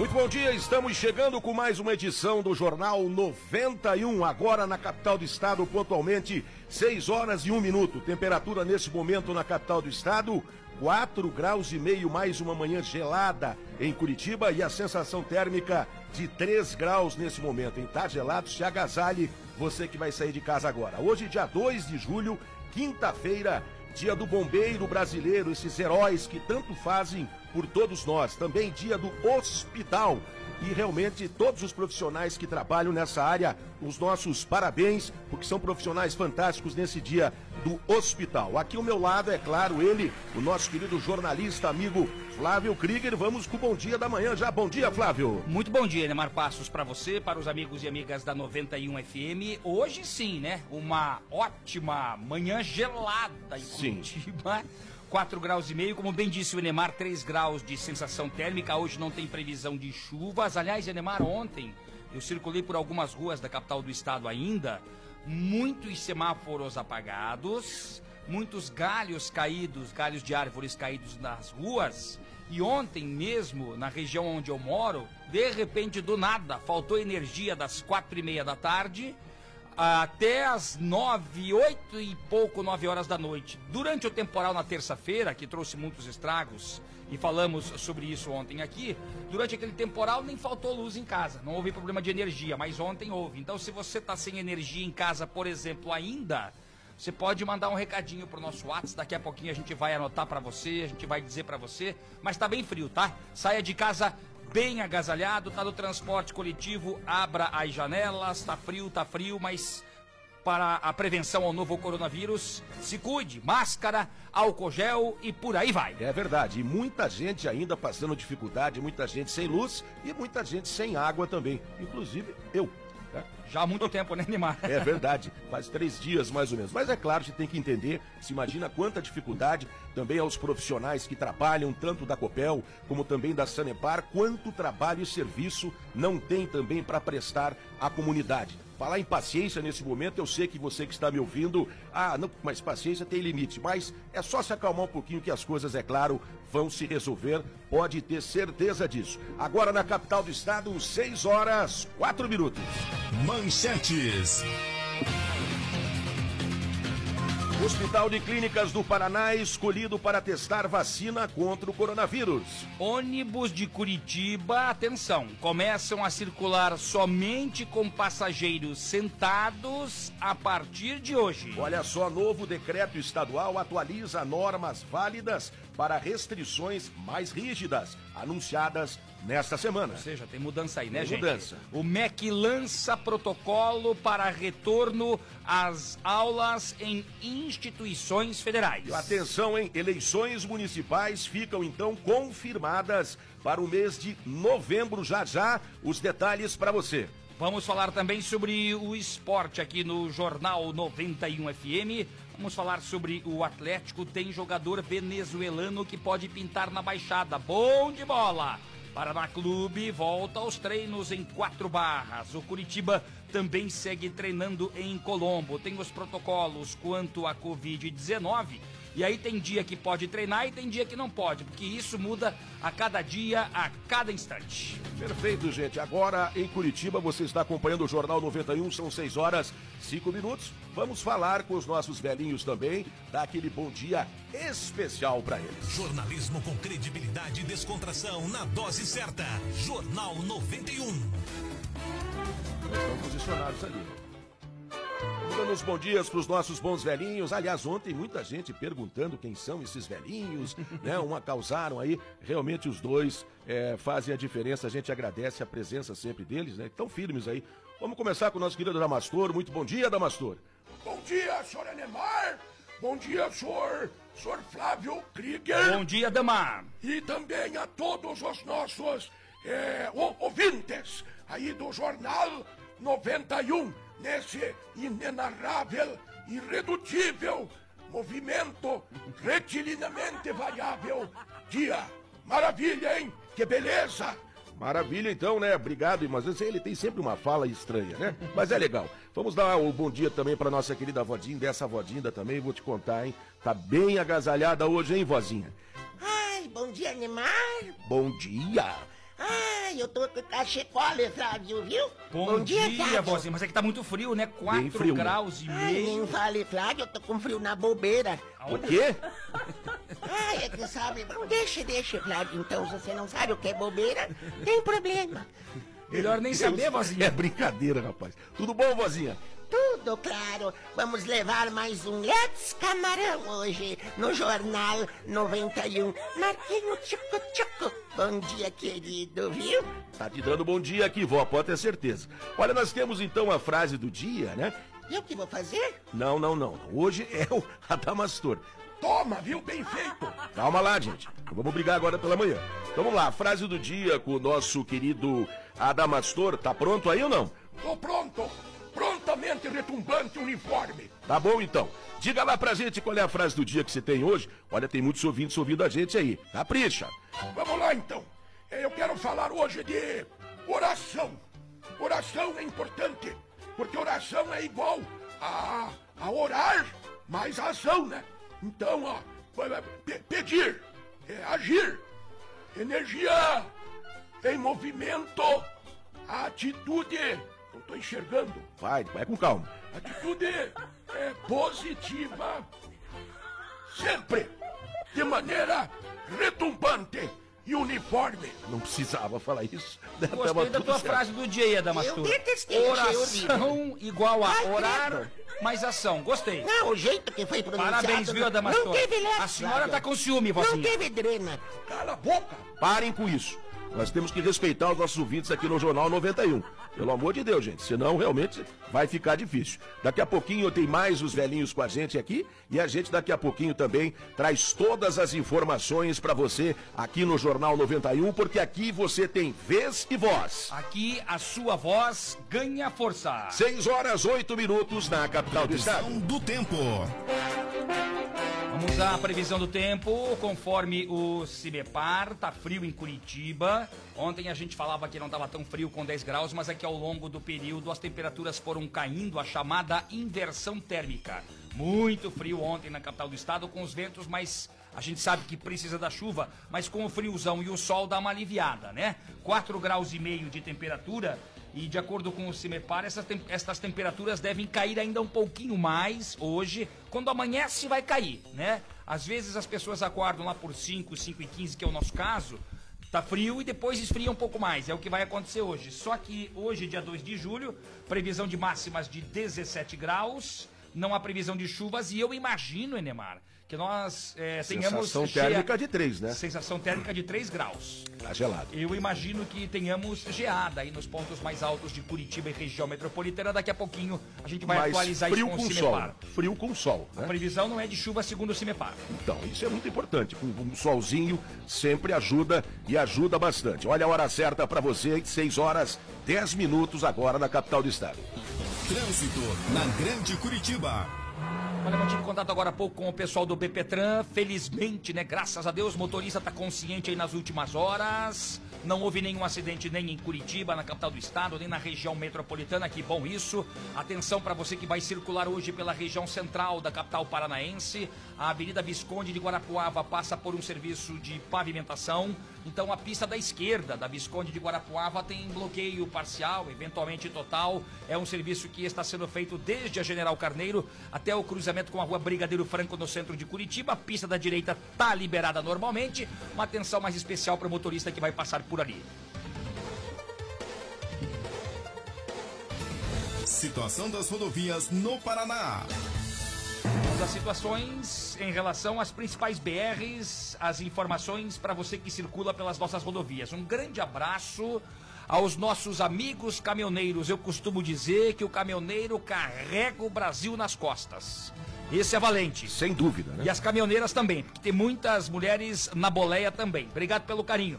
Muito bom dia, estamos chegando com mais uma edição do Jornal 91, agora na capital do estado, pontualmente 6 horas e 1 minuto. Temperatura nesse momento na capital do estado, 4 graus e meio, mais uma manhã gelada em Curitiba e a sensação térmica de 3 graus nesse momento. Em tá gelado, se agasalhe você que vai sair de casa agora. Hoje, dia 2 de julho, quinta-feira, dia do bombeiro brasileiro, esses heróis que tanto fazem por todos nós. Também dia do hospital. E realmente todos os profissionais que trabalham nessa área, os nossos parabéns, porque são profissionais fantásticos nesse dia do hospital. Aqui ao meu lado, é claro, ele, o nosso querido jornalista amigo Flávio Krieger. Vamos com o bom dia da manhã já. Bom dia, Flávio. Muito bom dia, Neymar Passos, para você, para os amigos e amigas da 91 FM. Hoje sim, né? Uma ótima manhã gelada em Sim. Curitiba. 4 graus e meio, como bem disse o Enemar, 3 graus de sensação térmica. Hoje não tem previsão de chuvas. Aliás, Enemar, ontem eu circulei por algumas ruas da capital do estado ainda. Muitos semáforos apagados, muitos galhos caídos, galhos de árvores caídos nas ruas. E ontem mesmo, na região onde eu moro, de repente, do nada, faltou energia das quatro e meia da tarde até as nove, oito e pouco, nove horas da noite. Durante o temporal na terça-feira, que trouxe muitos estragos, e falamos sobre isso ontem aqui, durante aquele temporal nem faltou luz em casa, não houve problema de energia, mas ontem houve. Então, se você está sem energia em casa, por exemplo, ainda, você pode mandar um recadinho pro nosso WhatsApp, daqui a pouquinho a gente vai anotar para você, a gente vai dizer para você, mas tá bem frio, tá? Saia de casa bem agasalhado, tá no transporte coletivo, abra as janelas, tá frio, tá frio, mas para a prevenção ao novo coronavírus, se cuide, máscara, álcool gel e por aí vai. É verdade, e muita gente ainda passando dificuldade, muita gente sem luz e muita gente sem água também, inclusive eu. Já há muito tempo, né, Neymar? É verdade, faz três dias mais ou menos. Mas é claro, você tem que entender, se imagina quanta dificuldade também aos profissionais que trabalham, tanto da Copel como também da Sanepar, quanto trabalho e serviço não tem também para prestar à comunidade. Falar em paciência nesse momento, eu sei que você que está me ouvindo, ah, não, mas paciência tem limite, mas é só se acalmar um pouquinho que as coisas, é claro, vão se resolver, pode ter certeza disso. Agora na capital do estado, 6 horas, 4 minutos. Manchetes. Hospital de Clínicas do Paraná é escolhido para testar vacina contra o coronavírus. Ônibus de Curitiba, atenção, começam a circular somente com passageiros sentados a partir de hoje. Olha só, novo decreto estadual atualiza normas válidas para restrições mais rígidas, anunciadas nesta semana. Ou seja, tem mudança aí, né, Tem gente? mudança. O MEC lança protocolo para retorno às aulas em instituições federais. Atenção, hein? Eleições municipais ficam então confirmadas para o mês de novembro. Já já, os detalhes para você. Vamos falar também sobre o esporte aqui no Jornal 91 FM. Vamos falar sobre o Atlético. Tem jogador venezuelano que pode pintar na baixada. Bom de bola! Paraná Clube volta aos treinos em quatro barras. O Curitiba também segue treinando em Colombo. Tem os protocolos quanto à Covid-19. E aí tem dia que pode treinar e tem dia que não pode, porque isso muda a cada dia, a cada instante. Perfeito, gente. Agora em Curitiba, você está acompanhando o Jornal 91, são 6 horas, 5 minutos. Vamos falar com os nossos velhinhos também, dar aquele bom dia especial para eles. Jornalismo com credibilidade e descontração na dose certa. Jornal 91. Estão posicionados ali. Dando os bons dias para os nossos bons velhinhos. Aliás, ontem muita gente perguntando quem são esses velhinhos, né? Uma causaram aí. Realmente os dois é, fazem a diferença. A gente agradece a presença sempre deles, né? Tão firmes aí. Vamos começar com o nosso querido Damastor. Muito bom dia, Damastor. Bom dia, senhor Anemar. Bom dia, senhor, senhor Flávio Krieger. Bom dia, Damar. E também a todos os nossos é, ouvintes aí do Jornal 91, nesse inenarrável, irredutível movimento retilinamente variável. Dia, maravilha, hein? Que beleza! Maravilha, então, né? Obrigado, mas ele tem sempre uma fala estranha, né? Mas é legal. Vamos dar o bom dia também pra nossa querida Vodinha, dessa Vodinha também, vou te contar, hein? Tá bem agasalhada hoje, hein, vozinha? Ai, bom dia, Neymar. Bom dia! Ai, eu tô com cachecol, Flávio, viu? Bom, dia, Flávio. vozinha. Mas é que tá muito frio, né? 4 frio, né? graus e Ai, nem meio. fale, Flávio, eu tô com frio na bobeira. O quê? Ai, é que sabe, não deixa, deixa, Flávio. Então, se você não sabe o que é bobeira, tem problema. Melhor nem saber, É vozinha. brincadeira, rapaz. Tudo bom, vozinha? Tudo claro. Vamos levar mais um Let's Camarão hoje no Jornal 91. Marquinho Tchucu Tchucu. Bom dia, querido, viu? Tá te dando bom dia aqui, vó, pode ter certeza. Olha, nós temos então a frase do dia, né? Eu que vou fazer? Não, não, não. não. Hoje é o Adamastor. Toma, viu? Bem feito! Calma lá, gente. Não Vamos brigar agora pela manhã. Então vamos lá, a frase do dia com o nosso querido Adamastor. Tá pronto aí ou não? Tô pronto! Prontamente retumbante uniforme! Tá bom então. Diga lá pra gente qual é a frase do dia que você tem hoje. Olha, tem muitos ouvintes ouvindo a gente aí. Capricha. Vamos lá então. Eu quero falar hoje de oração. Oração é importante, porque oração é igual a, a orar mais ação, né? Então, ó, pe- pedir, é agir, energia em movimento, a atitude, tô enxergando, Vai, vai com calma. atitude é positiva, sempre, de maneira retumbante e uniforme. Não precisava falar isso. Tava Gostei da tua certo. frase do dia aí, Adamastor. Eu detestei, achei Oração igual a Ai, orar credo. mais ação. Gostei. Não, o jeito que foi pronunciado... Parabéns, viu, Adamastor? Não teve A senhora tá com ciúme, Não vozinha. teve drena. Cala a boca! Parem com isso. Nós temos que respeitar os nossos ouvintes aqui no Jornal 91. Pelo amor de Deus, gente. Senão, realmente, vai ficar difícil. Daqui a pouquinho tem mais os velhinhos com a gente aqui. E a gente, daqui a pouquinho, também traz todas as informações pra você aqui no Jornal 91, porque aqui você tem vez e voz. Aqui a sua voz ganha força. 6 horas, 8 minutos na capital do estado. Do tempo. À previsão do tempo, conforme o Cimepar, tá frio em Curitiba. Ontem a gente falava que não estava tão frio com 10 graus, mas aqui ao longo do período as temperaturas foram caindo, a chamada inversão térmica. Muito frio ontem na capital do estado, com os ventos, mas a gente sabe que precisa da chuva, mas com o friozão e o sol dá uma aliviada, né? 4 graus e meio de temperatura e de acordo com o CIMEPAR, essas, tem- temperaturas devem cair ainda um pouquinho mais hoje. Quando amanhece, vai cair, né? Às vezes as pessoas acordam lá por 5, 5 e 15, que é o nosso caso. Tá frio e depois esfria um pouco mais. É o que vai acontecer hoje. Só que hoje, dia 2 de julho, previsão de máximas de 17 graus. Não há previsão de chuvas e eu imagino, Enemar, que nós eh, tenhamos... Sensação térmica de 3, né? Sensação térmica de 3 graus. Tá gelado. Eu imagino que tenhamos geada aí nos pontos mais altos de Curitiba e região metropolitana. Daqui a pouquinho a gente vai Mas atualizar frio isso com com o sol. Cimepar. Frio com sol, A né? previsão não é de chuva segundo o Cimepar. Então, isso é muito importante. Um, um solzinho sempre ajuda e ajuda bastante. Olha a hora certa pra você, 6 horas 10 minutos agora na capital do estado. Trânsito na Grande Curitiba. Olha, eu tive contato agora há pouco com o pessoal do BPTran. Felizmente, né? Graças a Deus, o motorista está consciente aí nas últimas horas. Não houve nenhum acidente nem em Curitiba, na capital do estado, nem na região metropolitana. Que bom isso. Atenção para você que vai circular hoje pela região central da capital paranaense. A Avenida Visconde de Guarapuava passa por um serviço de pavimentação. Então a pista da esquerda da Visconde de Guarapuava tem bloqueio parcial, eventualmente total. É um serviço que está sendo feito desde a General Carneiro até o cruzamento com a rua Brigadeiro Franco no centro de Curitiba. A pista da direita está liberada normalmente. Uma atenção mais especial para o motorista que vai passar por ali. Situação das rodovias no Paraná. Às situações em relação às principais BRs, as informações para você que circula pelas nossas rodovias. Um grande abraço aos nossos amigos caminhoneiros. Eu costumo dizer que o caminhoneiro carrega o Brasil nas costas. Esse é valente. Sem dúvida, né? E as caminhoneiras também, porque tem muitas mulheres na boleia também. Obrigado pelo carinho.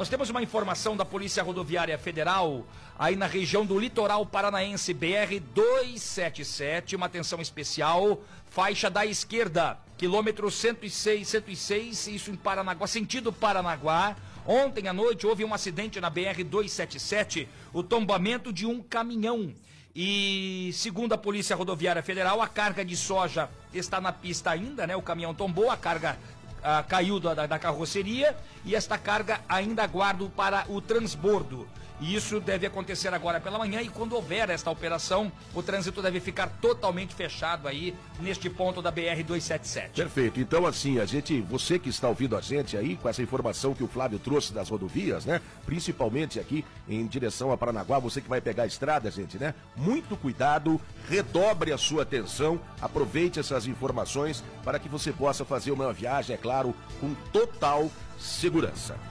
Nós temos uma informação da Polícia Rodoviária Federal, aí na região do litoral paranaense, BR 277, uma atenção especial, faixa da esquerda, quilômetro 106, 106, isso em Paranaguá, sentido Paranaguá. Ontem à noite houve um acidente na BR 277, o tombamento de um caminhão. E segundo a Polícia Rodoviária Federal, a carga de soja está na pista ainda, né? O caminhão tombou, a carga ah, caiu da, da, carroceria e esta carga ainda aguardo para o transbordo. E isso deve acontecer agora pela manhã e quando houver esta operação, o trânsito deve ficar totalmente fechado aí neste ponto da BR 277. Perfeito. Então assim, a gente, você que está ouvindo a gente aí com essa informação que o Flávio trouxe das rodovias, né? Principalmente aqui em direção a Paranaguá, você que vai pegar a estrada, gente, né? Muito cuidado, redobre a sua atenção, aproveite essas informações para que você possa fazer uma viagem, é claro, com total segurança.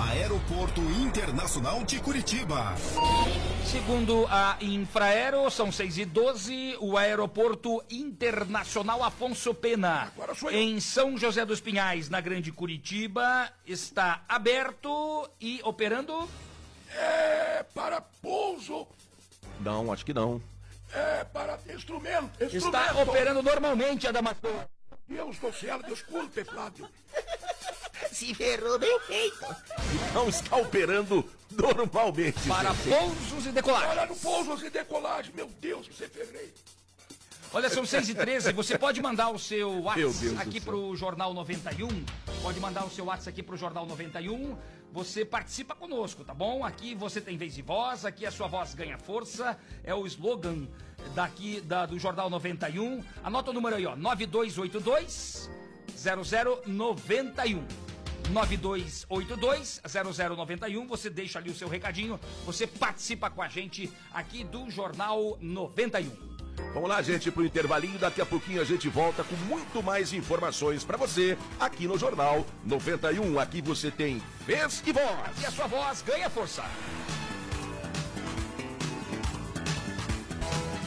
Aeroporto Internacional de Curitiba. Segundo a Infraero, são 6 e 12 o Aeroporto Internacional Afonso Pena, em São José dos Pinhais, na Grande Curitiba, está aberto e operando? É para pouso. Não, acho que não. É para instrumento. instrumento. Está operando normalmente, Adamastor. Deus do céu, desculpe, Flávio. Se ferrou bem feito. Não está operando normalmente. Para gente. pousos e decolagem. Olha no pousos e decolagem. Meu Deus, você ferrei. Olha, são 6 e 13 Você pode mandar o seu WhatsApp aqui pro Jornal 91. Pode mandar o seu WhatsApp aqui pro Jornal 91. Você participa conosco, tá bom? Aqui você tem vez e voz, aqui a sua voz ganha força. É o slogan daqui da, do Jornal 91. Anota o número aí, ó. 9282 0091. 9282-0091. Você deixa ali o seu recadinho. Você participa com a gente aqui do Jornal 91. Vamos lá, gente, pro intervalinho. Daqui a pouquinho a gente volta com muito mais informações para você aqui no Jornal 91. Aqui você tem vez e voz. E a sua voz ganha força.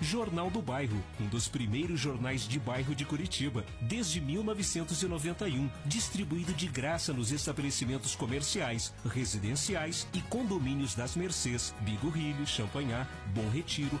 Jornal do Bairro, um dos primeiros jornais de bairro de Curitiba, desde 1991, distribuído de graça nos estabelecimentos comerciais, residenciais e condomínios das Mercês, Bigorrilho, Champanhar, Bom Retiro,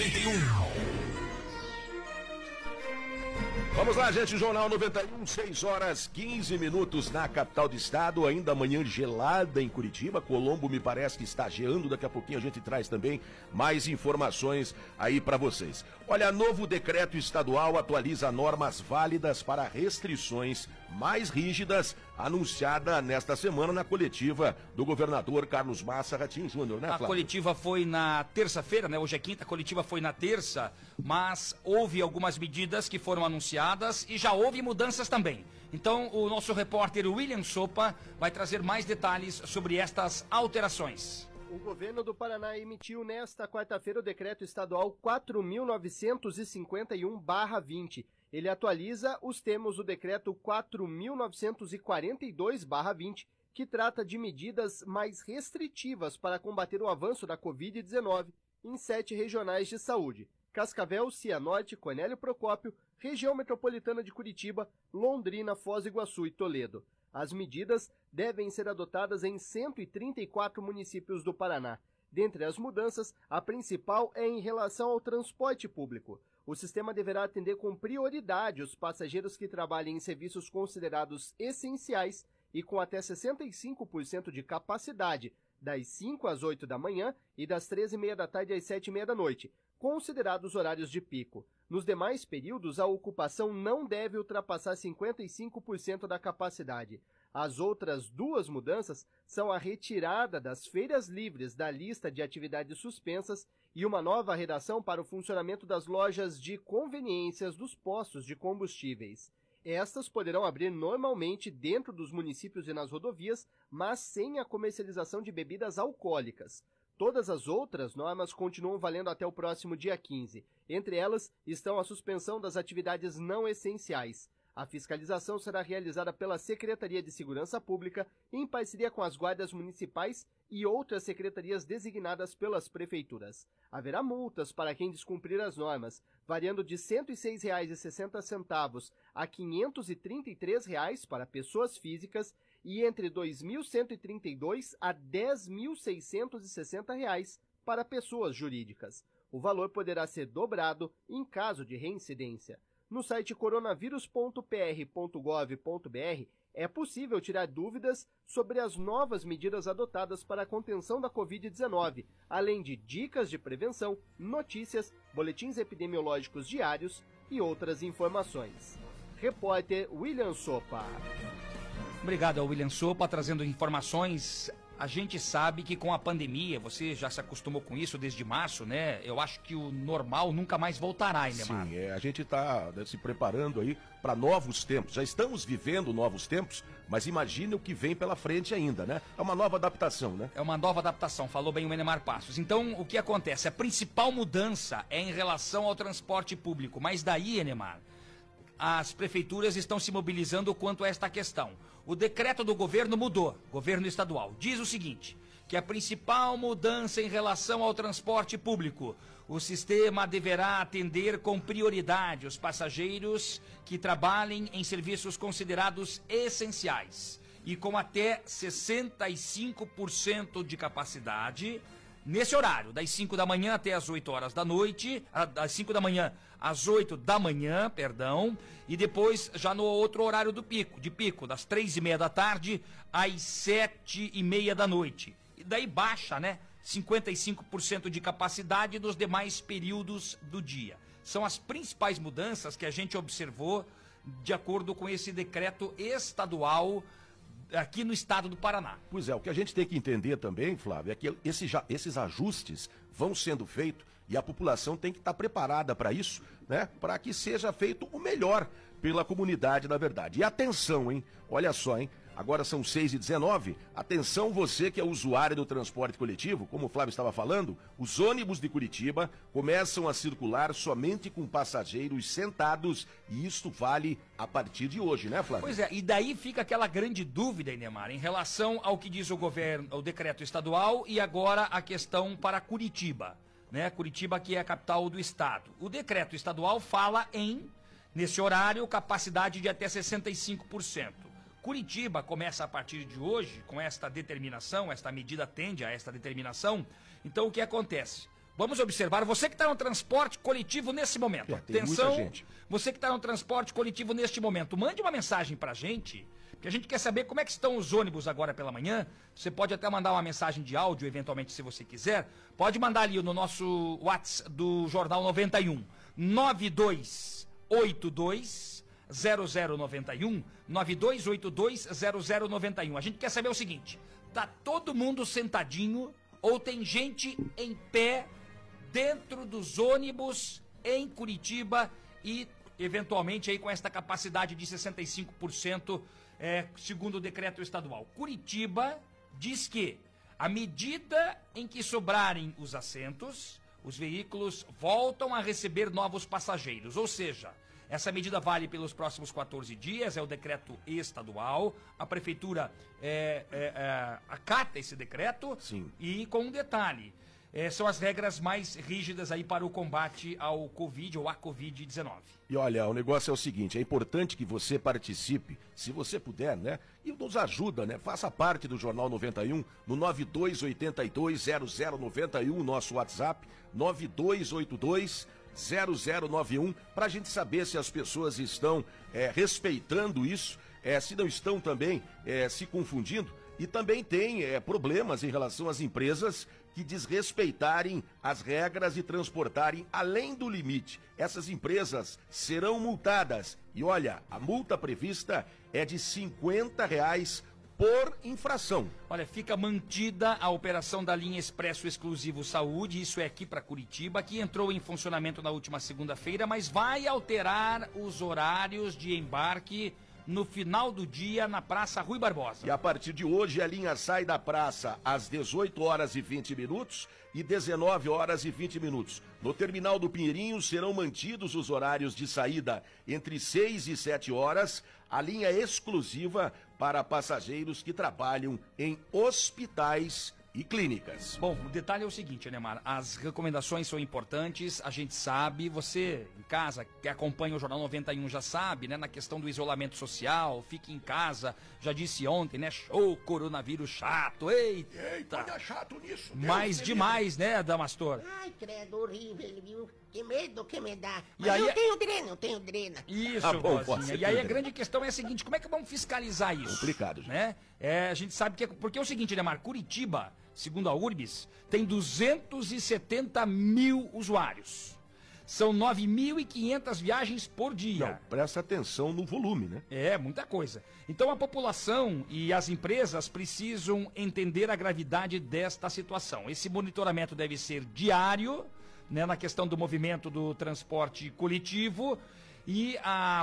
91. Vamos lá, gente. Jornal 91, 6 horas 15 minutos na capital do estado. Ainda amanhã gelada em Curitiba. Colombo me parece que está geando. Daqui a pouquinho a gente traz também mais informações aí para vocês. Olha, novo decreto estadual atualiza normas válidas para restrições mais rígidas anunciada nesta semana na coletiva do governador Carlos Massa Ratinho Júnior, né, A Flávio? coletiva foi na terça-feira, né? Hoje é quinta, a coletiva foi na terça, mas houve algumas medidas que foram anunciadas e já houve mudanças também. Então, o nosso repórter William Sopa vai trazer mais detalhes sobre estas alterações. O governo do Paraná emitiu nesta quarta-feira o decreto estadual 4.951-20. Ele atualiza os termos do decreto 4.942-20, que trata de medidas mais restritivas para combater o avanço da Covid-19 em sete regionais de saúde: Cascavel, Cianorte, Cornélio Procópio, região metropolitana de Curitiba, Londrina, Foz do Iguaçu e Toledo. As medidas devem ser adotadas em 134 municípios do Paraná. Dentre as mudanças, a principal é em relação ao transporte público. O sistema deverá atender com prioridade os passageiros que trabalhem em serviços considerados essenciais e com até 65% de capacidade, das 5 às 8 da manhã e das 13h30 da tarde às 7h30 da noite, considerados horários de pico. Nos demais períodos, a ocupação não deve ultrapassar 55% da capacidade. As outras duas mudanças são a retirada das feiras livres da lista de atividades suspensas e uma nova redação para o funcionamento das lojas de conveniências dos postos de combustíveis. Estas poderão abrir normalmente dentro dos municípios e nas rodovias, mas sem a comercialização de bebidas alcoólicas. Todas as outras normas continuam valendo até o próximo dia 15. Entre elas estão a suspensão das atividades não essenciais. A fiscalização será realizada pela Secretaria de Segurança Pública em parceria com as guardas municipais e outras secretarias designadas pelas prefeituras. Haverá multas para quem descumprir as normas, variando de R$ 106,60 a 533 reais para pessoas físicas e entre R$ 2.132 a 10.660 reais para pessoas jurídicas. O valor poderá ser dobrado em caso de reincidência. No site coronavírus.pr.gov.br é possível tirar dúvidas sobre as novas medidas adotadas para a contenção da Covid-19, além de dicas de prevenção, notícias, boletins epidemiológicos diários e outras informações. Repórter William Sopa. Obrigado William Sopa trazendo informações. A gente sabe que com a pandemia, você já se acostumou com isso desde março, né? Eu acho que o normal nunca mais voltará, Neymar? Sim, é, a gente está se preparando aí para novos tempos. Já estamos vivendo novos tempos, mas imagine o que vem pela frente ainda, né? É uma nova adaptação, né? É uma nova adaptação, falou bem o Menemar Passos. Então, o que acontece? A principal mudança é em relação ao transporte público. Mas daí, Enemar, as prefeituras estão se mobilizando quanto a esta questão. O decreto do governo mudou, governo estadual. Diz o seguinte: que a principal mudança em relação ao transporte público, o sistema deverá atender com prioridade os passageiros que trabalhem em serviços considerados essenciais e com até 65% de capacidade nesse horário, das 5 da manhã até as 8 horas da noite, das 5 da manhã às 8 da manhã, perdão, e depois já no outro horário do pico, de pico, das 3 e meia da tarde às 7 e meia da noite. E daí baixa, né? 55% de capacidade nos demais períodos do dia. São as principais mudanças que a gente observou de acordo com esse decreto estadual aqui no estado do Paraná. Pois é, o que a gente tem que entender também, Flávio, é que esse já- esses ajustes vão sendo feitos e a população tem que estar preparada para isso, né? Para que seja feito o melhor pela comunidade, na verdade. E atenção, hein? Olha só, hein? Agora são 6 e 19 Atenção você que é usuário do transporte coletivo, como o Flávio estava falando, os ônibus de Curitiba começam a circular somente com passageiros sentados e isto vale a partir de hoje, né, Flávio? Pois é, e daí fica aquela grande dúvida, Inemar, em relação ao que diz o governo, o decreto estadual e agora a questão para Curitiba, né? Curitiba que é a capital do estado. O decreto estadual fala em nesse horário capacidade de até 65%. Curitiba começa a partir de hoje com esta determinação, esta medida tende a esta determinação. Então o que acontece? Vamos observar, você que está no transporte coletivo nesse momento. É, Atenção, você que está no transporte coletivo neste momento, mande uma mensagem pra gente, que a gente quer saber como é que estão os ônibus agora pela manhã. Você pode até mandar uma mensagem de áudio, eventualmente, se você quiser. Pode mandar ali no nosso WhatsApp do Jornal 91, 9282 0091, 9282 0091. A gente quer saber o seguinte: tá todo mundo sentadinho ou tem gente em pé dentro dos ônibus em Curitiba e eventualmente aí com esta capacidade de 65%, é, segundo o decreto estadual. Curitiba diz que à medida em que sobrarem os assentos, os veículos voltam a receber novos passageiros, ou seja, Essa medida vale pelos próximos 14 dias, é o decreto estadual. A prefeitura é, é, é, acata esse decreto Sim. e com um detalhe. é, são as regras mais rígidas aí para o combate ao Covid ou à Covid-19. E olha, o negócio é o seguinte, é importante que você participe, se você puder, né? E nos ajuda, né? Faça parte do Jornal 91 no 92820091, nosso WhatsApp, 9282 0091, para a gente saber se as pessoas estão é, respeitando isso, é, se não estão também é, se confundindo. E também tem problemas em relação às empresas que desrespeitarem as regras e transportarem além do limite. Essas empresas serão multadas. E olha, a multa prevista é de 50 reais por infração. Olha, fica mantida a operação da linha Expresso Exclusivo Saúde, isso é aqui para Curitiba, que entrou em funcionamento na última segunda-feira, mas vai alterar os horários de embarque no final do dia na Praça Rui Barbosa. E a partir de hoje a linha sai da praça às 18 horas e 20 minutos e 19 horas e 20 minutos. No terminal do Pinheirinho serão mantidos os horários de saída entre 6 e 7 horas, a linha exclusiva para passageiros que trabalham em hospitais e clínicas. Bom, o detalhe é o seguinte, Neymar, as recomendações são importantes, a gente sabe, você em casa que acompanha o Jornal 91 já sabe, né, na questão do isolamento social, fique em casa, já disse ontem, né, show coronavírus chato, eita, Eita, olha chato nisso. Me demais, né, Damastor? Ai, credo, horrível, viu? Que medo que me dá. E Mas aí eu é- tenho drena, eu tenho drena. Isso, Ah, bom, Rosinha. pode ser E aí a grande questão é a seguinte, como é que vamos fiscalizar isso? Complicado, gente. né? É, a gente sabe que é, porque é o seguinte, Neymar, Curitiba, segundo a Urbis, tem 270 mil usuários. São 9.500 viagens por dia. Não, presta atenção no volume, né? É, muita coisa. Então a população e as empresas precisam entender a gravidade desta situação. Esse monitoramento deve ser diário, né, na questão do movimento do transporte coletivo. E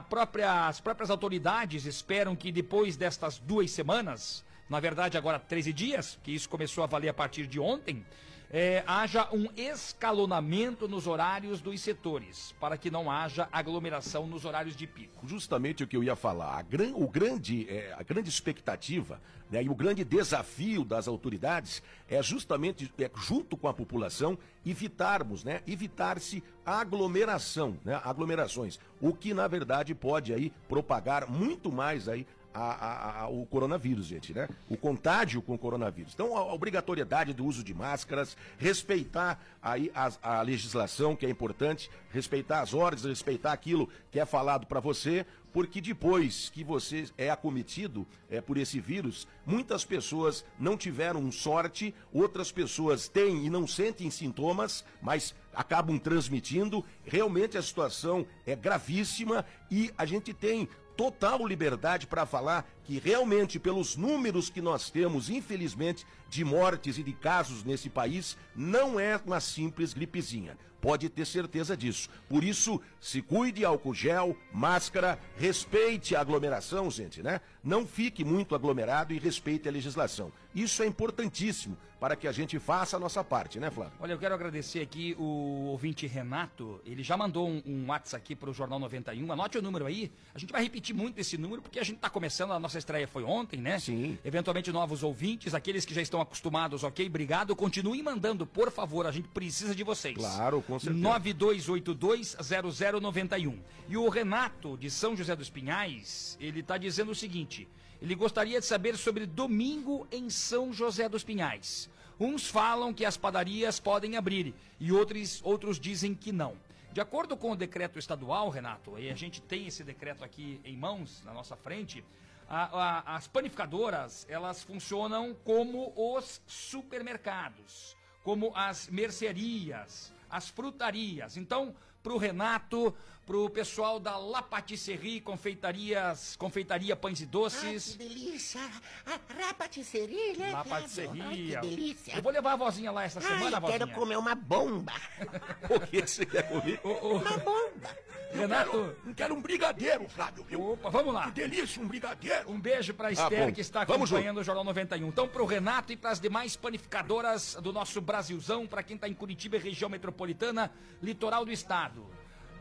própria- as próprias autoridades esperam que depois destas duas semanas, na verdade agora 13 dias, que isso começou a valer a partir de ontem, é, haja um escalonamento nos horários dos setores, para que não haja aglomeração nos horários de pico. justamente o que eu ia falar. A, gran- o grande, é, a grande expectativa né, e o grande desafio das autoridades é justamente, é, junto com a população, evitarmos, né, evitar-se aglomeração, né, aglomerações. O que, na verdade, pode aí propagar muito mais aí a- a- a- o coronavírus, gente, né? O contágio com o coronavírus. Então, a, obrigatoriedade do uso de máscaras, respeitar aí a, legislação, que é importante, respeitar as ordens, respeitar aquilo que é falado para você, porque depois que você é acometido é, por esse vírus, muitas pessoas não tiveram sorte, outras pessoas têm e não sentem sintomas, mas acabam transmitindo. Realmente a situação é gravíssima e a gente tem total liberdade para falar que realmente pelos números que nós temos, infelizmente, de mortes e de casos nesse país, não é uma simples gripezinha. Pode ter certeza disso. Por isso, se cuide, álcool gel, máscara, respeite a aglomeração, gente, né? Não fique muito aglomerado e respeite a legislação. Isso é importantíssimo para que a gente faça a nossa parte, né, Flávio? Olha, eu quero agradecer aqui o ouvinte Renato. Ele já mandou um, um WhatsApp aqui para o Jornal 91. Anote o número aí. A gente vai repetir muito esse número porque a gente está começando. A nossa estreia foi ontem, né? Sim. Eventualmente novos ouvintes, aqueles que já estão acostumados, ok? Obrigado. Continuem mandando, por favor. A gente precisa de vocês. Claro, com certeza. 92820091. E o Renato, de São José dos Pinhais, ele está dizendo o seguinte: ele gostaria de saber sobre domingo em São José dos Pinhais. Uns falam que as padarias podem abrir e outros, outros dizem que não. De acordo com o decreto estadual, Renato, e a gente tem esse decreto aqui em mãos, na nossa frente, a- a- as panificadoras, elas funcionam como os supermercados, como as mercearias, as frutarias. Então, para o Renato, para o pessoal da La Patisserie, confeitarias, confeitaria Pães e Ai, Doces, que delícia. A, a patisserie, né? La Ai, Patisserie. que delícia. Eu vou levar a vozinha lá essa semana, Ai, vozinha. quero comer uma bomba. O que você quer comer? Ô, ô, Uma bomba. Renato, Não quero um brigadeiro, Flávio, viu? opa, vamos lá. Que delícia, um brigadeiro. Um beijo pra Esther, bom. que está Vamos acompanhando o Jornal 91. Então, pro Renato e pras demais panificadoras do nosso Brasilzão, pra quem tá em Curitiba e região metropolitana, litoral do estado.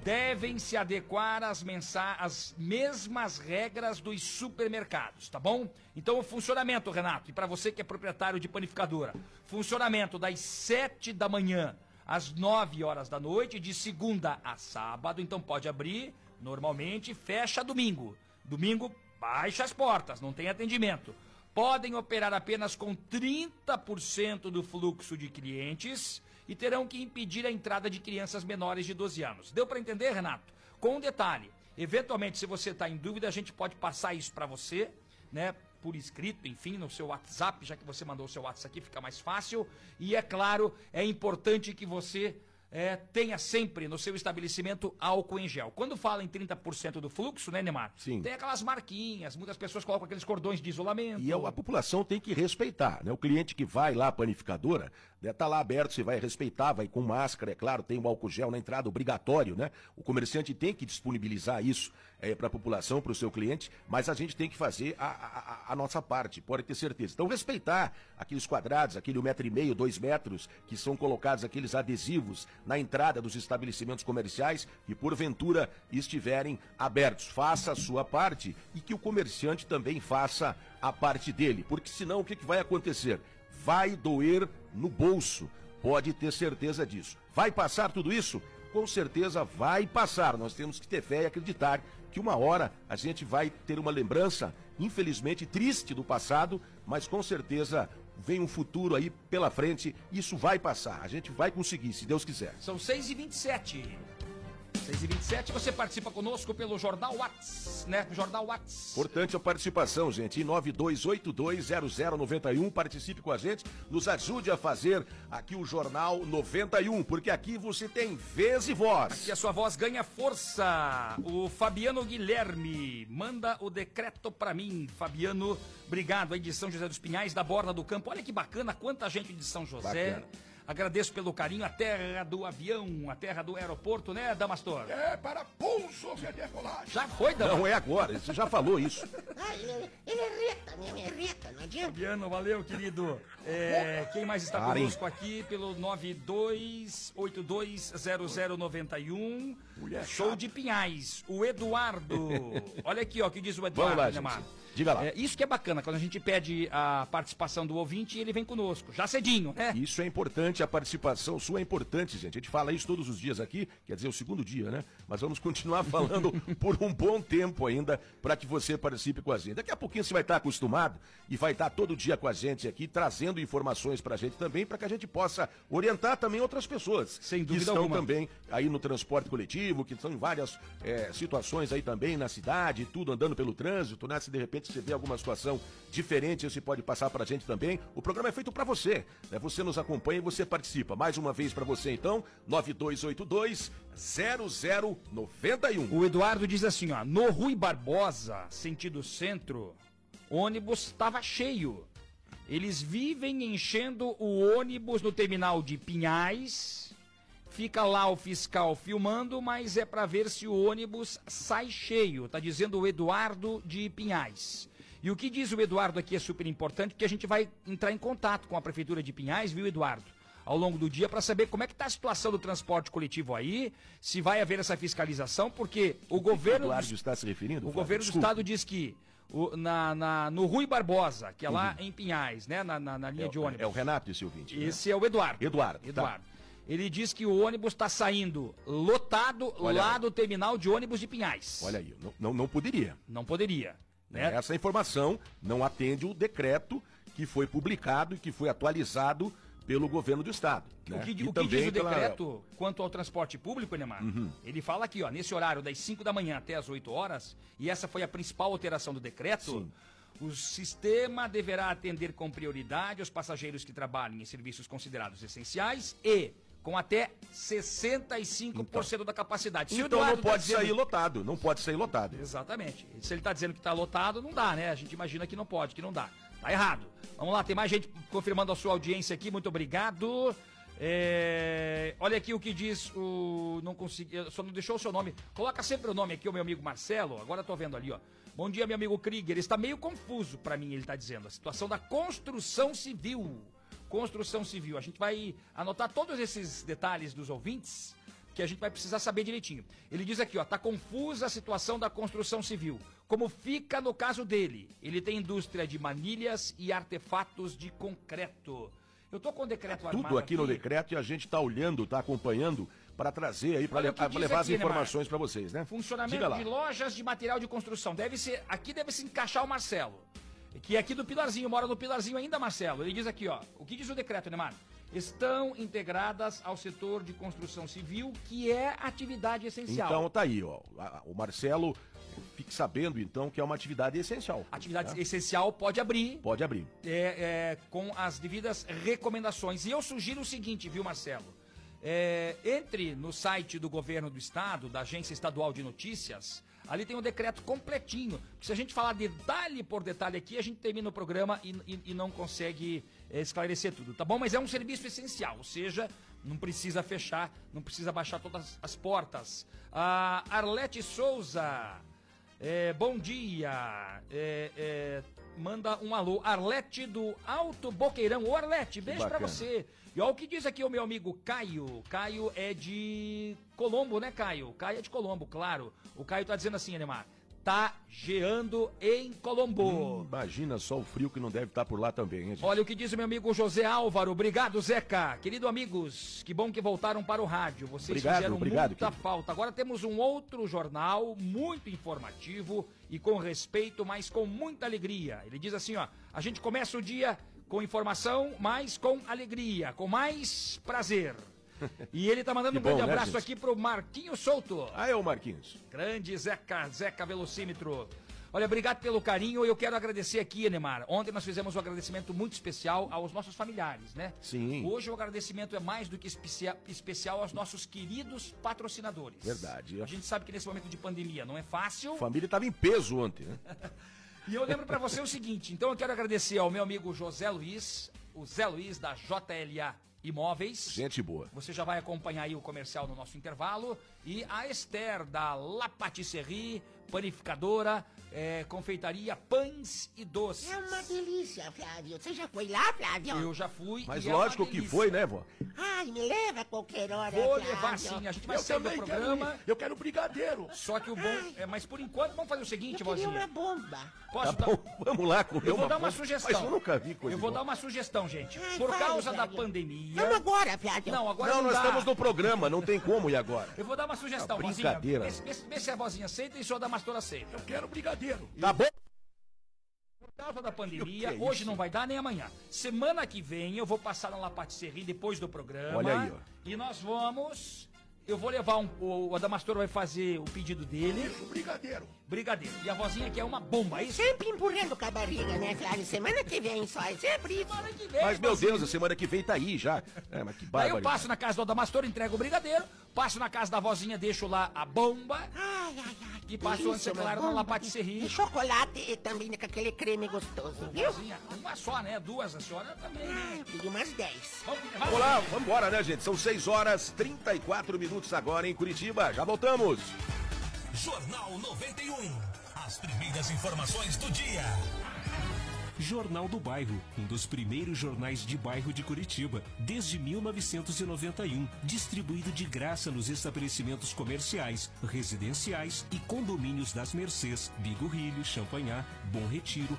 Devem se adequar às, mensa às mesmas regras dos supermercados, tá bom? Então, o funcionamento, Renato, e para você que é proprietário de panificadora, funcionamento das 7 da manhã às 9 horas da noite, de segunda a sábado, então pode abrir normalmente, fecha domingo. Domingo, baixa as portas, não tem atendimento. Podem operar apenas com 30% do fluxo de clientes e terão que impedir a entrada de crianças menores de 12 anos. Deu para entender, Renato? Com um detalhe, eventualmente, se você está em dúvida, a gente pode passar isso para você, né? Por escrito, enfim, no seu WhatsApp, já que você mandou o seu WhatsApp aqui, fica mais fácil. E é claro, é importante que você é, tenha sempre no seu estabelecimento álcool em gel. Quando fala em 30% do fluxo, né, Neymar? Sim. Tem aquelas marquinhas, muitas pessoas colocam aqueles cordões de isolamento. E a, a população tem que respeitar, né? O cliente que vai lá à panificadora, né, tá lá aberto, você vai respeitar, vai com máscara, é claro, tem o álcool gel na entrada, obrigatório, né? O comerciante tem que disponibilizar isso para a população, para o seu cliente, mas a gente tem que fazer a, a- a nossa parte, pode ter certeza. Então, respeitar aqueles quadrados, aquele metro e meio, dois metros, que são colocados aqueles adesivos na entrada dos estabelecimentos comerciais que, porventura, estiverem abertos. Faça a sua parte e que o comerciante também faça a parte dele, porque senão o que, que vai acontecer? vai doer no bolso. Pode ter certeza disso. Vai passar tudo isso? Com certeza vai passar. Nós temos que ter fé e acreditar que uma hora a gente vai ter uma lembrança, infelizmente triste do passado, mas com certeza vem um futuro aí pela frente. Isso vai passar. A gente vai conseguir, se Deus quiser. São 6h27. 6h27, você participa conosco pelo Jornal Whats, né? Jornal Whats. Importante a participação, gente. E 92820091, participe com a gente, nos ajude a fazer aqui o Jornal 91, porque aqui você tem vez e voz. e a sua voz ganha força. O Fabiano Guilherme manda o decreto para mim. Fabiano, obrigado aí de São José dos Pinhais, da Borda do Campo. Olha que bacana, quanta gente de São José. Bacana. Agradeço pelo carinho, a terra do avião, a terra do aeroporto, né, Damastor? É para e decolagem. Já foi, Damastor. Não é agora, você já falou isso. Ah, ele, ele é reta mesmo, é reta, não adianta. Fabiano, valeu, querido. É, quem mais está conosco aqui pelo 92820091? Mulher Show chata. de Pinhais, o Eduardo. Olha aqui, ó, o que diz o Eduardo, Vamos lá, né? Diga lá. É, isso que é bacana, quando a gente pede a participação do ouvinte, ele vem conosco, já cedinho, né? Isso é importante, a participação sua é importante, gente. A gente fala isso todos os dias aqui, quer dizer, o segundo dia, né? Mas vamos continuar falando por um bom tempo ainda para que você participe com a gente. Daqui a pouquinho você vai estar acostumado e vai estar todo dia com a gente aqui, trazendo informações para a gente também, para que a gente possa orientar também outras pessoas Sem que dúvida estão alguma. também aí no transporte coletivo, que estão em várias eh, situações aí também na cidade, tudo andando pelo trânsito, né? Se de repente você vê alguma situação diferente, você pode passar pra gente também. O programa é feito pra você, né? Você nos acompanha e você participa. Mais uma vez pra você então, 9282 0091. O Eduardo diz assim, ó, no Rui Barbosa, sentido centro, ônibus estava cheio. Eles vivem enchendo o ônibus no terminal de Pinhais. Fica lá o fiscal filmando, mas é para ver se o ônibus sai cheio, tá dizendo o Eduardo de Pinhais. E o que diz o Eduardo aqui é super importante, porque a gente vai entrar em contato com a prefeitura de Pinhais, viu, Eduardo? Ao longo do dia para saber como é que tá a situação do transporte coletivo aí, se vai haver essa fiscalização, porque o governo Eduardo está se referindo? o Flávio? governo do Desculpa. estado diz que o- na, na- no Rui Barbosa, que é lá em Pinhais, né, na, na- na linha Uhum. É, de o- ônibus. é o Renato esse ouvinte. né? Esse é o Eduardo. Eduardo, tá. Eduardo. Ele diz que o ônibus está saindo lotado Olha lá aí. do terminal de ônibus de Pinhais. Olha aí, não, não, não poderia. Não poderia. Né? Essa informação não atende o decreto que foi publicado e que foi atualizado pelo governo do estado. né? O que, o que diz o pela- decreto quanto ao transporte público, Neymar? Uhum. Ele fala aqui, ó, nesse horário das 5 da manhã até as 8 horas, e essa foi a principal alteração do decreto. O sistema deverá atender com prioridade os passageiros que trabalhem em serviços considerados essenciais e com até 65% da capacidade. Se Então não tá pode dizendo- sair lotado, não pode sair lotado. Exatamente. Se ele está dizendo que está lotado, não dá, né? A gente imagina que não pode, que não dá. Tá errado. Vamos lá, tem mais gente confirmando a sua audiência aqui. Muito obrigado. É, Olha aqui o que diz o. Não consegui. Só não deixou o seu nome. Coloca sempre o nome aqui, o meu amigo Marcelo. Agora tô vendo ali, ó. Bom dia, meu amigo Krieger. Está meio confuso para mim, ele está dizendo. A situação da construção civil. Construção civil. A gente vai anotar todos esses detalhes dos ouvintes que a gente vai precisar saber direitinho. Ele diz aqui, ó, tá confusa a situação da construção civil. Como fica no caso dele? Ele tem indústria de manilhas e artefatos de concreto. Eu tô com o decreto armado Tudo aqui no decreto e a gente está olhando, está acompanhando para trazer aí, para diz levar as aqui, Neymar. informações para vocês, né? Funcionamento de lojas de material de construção. Deve ser, aqui deve se encaixar o Marcelo, que é aqui do Pilarzinho, mora no Pilarzinho ainda, Marcelo. Ele diz aqui, ó, o que diz o decreto, Neymar? Estão integradas ao setor de construção civil, que é atividade essencial. Então tá aí, ó. O Marcelo, fique sabendo então que é uma atividade essencial. Atividade né? essencial pode abrir Pode abrir. é, é, com as devidas recomendações. E eu sugiro o seguinte, viu, Marcelo? É, entre no site do governo do estado, da Agência Estadual de Notícias, ali tem um decreto completinho. Se a gente falar detalhe por detalhe aqui, a gente termina o programa e, e- e não consegue é, esclarecer tudo, tá bom? Mas é um serviço essencial, ou seja, não precisa fechar, não precisa baixar todas as portas. A Arlete Souza. É, bom dia. É, é, manda um alô. Arlete do Alto Boqueirão. Ô Arlete, beijo pra bacana. você. E olha o que diz aqui o meu amigo Caio. Caio é de Colombo, né, Caio? Caio é de Colombo, claro. O Caio tá dizendo assim, Anemar. Tá geando em Colombo. Hum, imagina só o frio que não deve estar por lá também, hein? Olha o que diz o meu amigo José Álvaro. Obrigado, Zeca. Querido amigos, que bom que voltaram para o rádio. Vocês Obrigado, fizeram obrigado, muita querido. falta. Agora temos um outro jornal muito informativo e com respeito, mas com muita alegria. Ele diz assim, ó, a gente começa o dia com informação, mas com alegria, com mais prazer. E ele tá mandando um grande bom, né, abraço gente? aqui pro Marquinho Souto. Ah, é o Marquinhos. Grande Zeca, Zeca Velocímetro. Olha, obrigado pelo carinho. Eu quero agradecer aqui, Neymar. Ontem nós fizemos um agradecimento muito especial aos nossos familiares, né? Sim. Hoje o agradecimento é mais do que especia- especial aos nossos queridos patrocinadores. Verdade. A gente sabe que nesse momento de pandemia não é fácil. A família estava em peso ontem, né? E eu lembro pra você o seguinte, então eu quero agradecer ao meu amigo José Luiz, o Zé Luiz da JLA Imóveis. Gente boa. Você já vai acompanhar aí o comercial no nosso intervalo. E a Esther da La Patisserie, panificadora, é, confeitaria, pães e doces. É uma delícia, Flávio. Você já foi lá, Flávio? Eu já fui. Mas e é lógico que delícia. foi, né, vó? Ai, me leva a qualquer hora, Vou Flávio. levar sim, a gente vai Eu sair do quero programa. ir. Eu quero brigadeiro. Só que o bom. É, mas por enquanto, vamos fazer o seguinte, Eu vozinha. uma bomba. Posso Tá dar. bom, vamos lá comer Eu vou dar uma bomba. sugestão. Mas eu nunca vi coisa Eu vou igual. dar uma sugestão, gente. Ai, Por vai, causa da Flávio. pandemia. Vamos agora, Flávio. Não, agora Não, não, nós dá. estamos no programa, não tem como ir agora. Eu vou dar uma sugestão, vozinha. brincadeira. Vê, se- se a vozinha aceita e o senhor da Mastora aceita. Eu quero brigadeiro. Tá bom? Por causa da pandemia, é hoje isso? não vai dar nem amanhã. Semana que vem eu vou passar na La Patisserie depois do programa. Olha aí, ó. E nós vamos. Eu vou levar um. O, o Adamastor vai fazer o pedido dele. Isso, brigadeiro. Brigadeiro. E a vozinha quer uma bomba, é isso? Sempre empurrando com a barriga, né, Flávio? Semana que vem só, é sempre isso. Semana que vem, Mas, meu. Deus, a semana que vem tá aí já. É, mas que Aí eu bárbaro. passo na casa do Adamastor, entrego o brigadeiro, passo na casa da vozinha, deixo lá a bomba. Ai, ai, ai. E passo antes, é claro, na Patisserie. De chocolate e também com aquele creme gostoso, viu? Vozinha, uma só, né? Duas, a senhora também, Ah, né? eu pedi umas 10. Vamos, Vamos lá, vamos embora, né, gente? São 6 horas 34 minutos agora em Curitiba. Já voltamos. Jornal 91. As primeiras informações do dia. Jornal do Bairro, um dos primeiros jornais de bairro de Curitiba, desde 1991, distribuído de graça nos estabelecimentos comerciais, residenciais e condomínios das Mercês, Bigorrilho, Champanhar, Bom Retiro,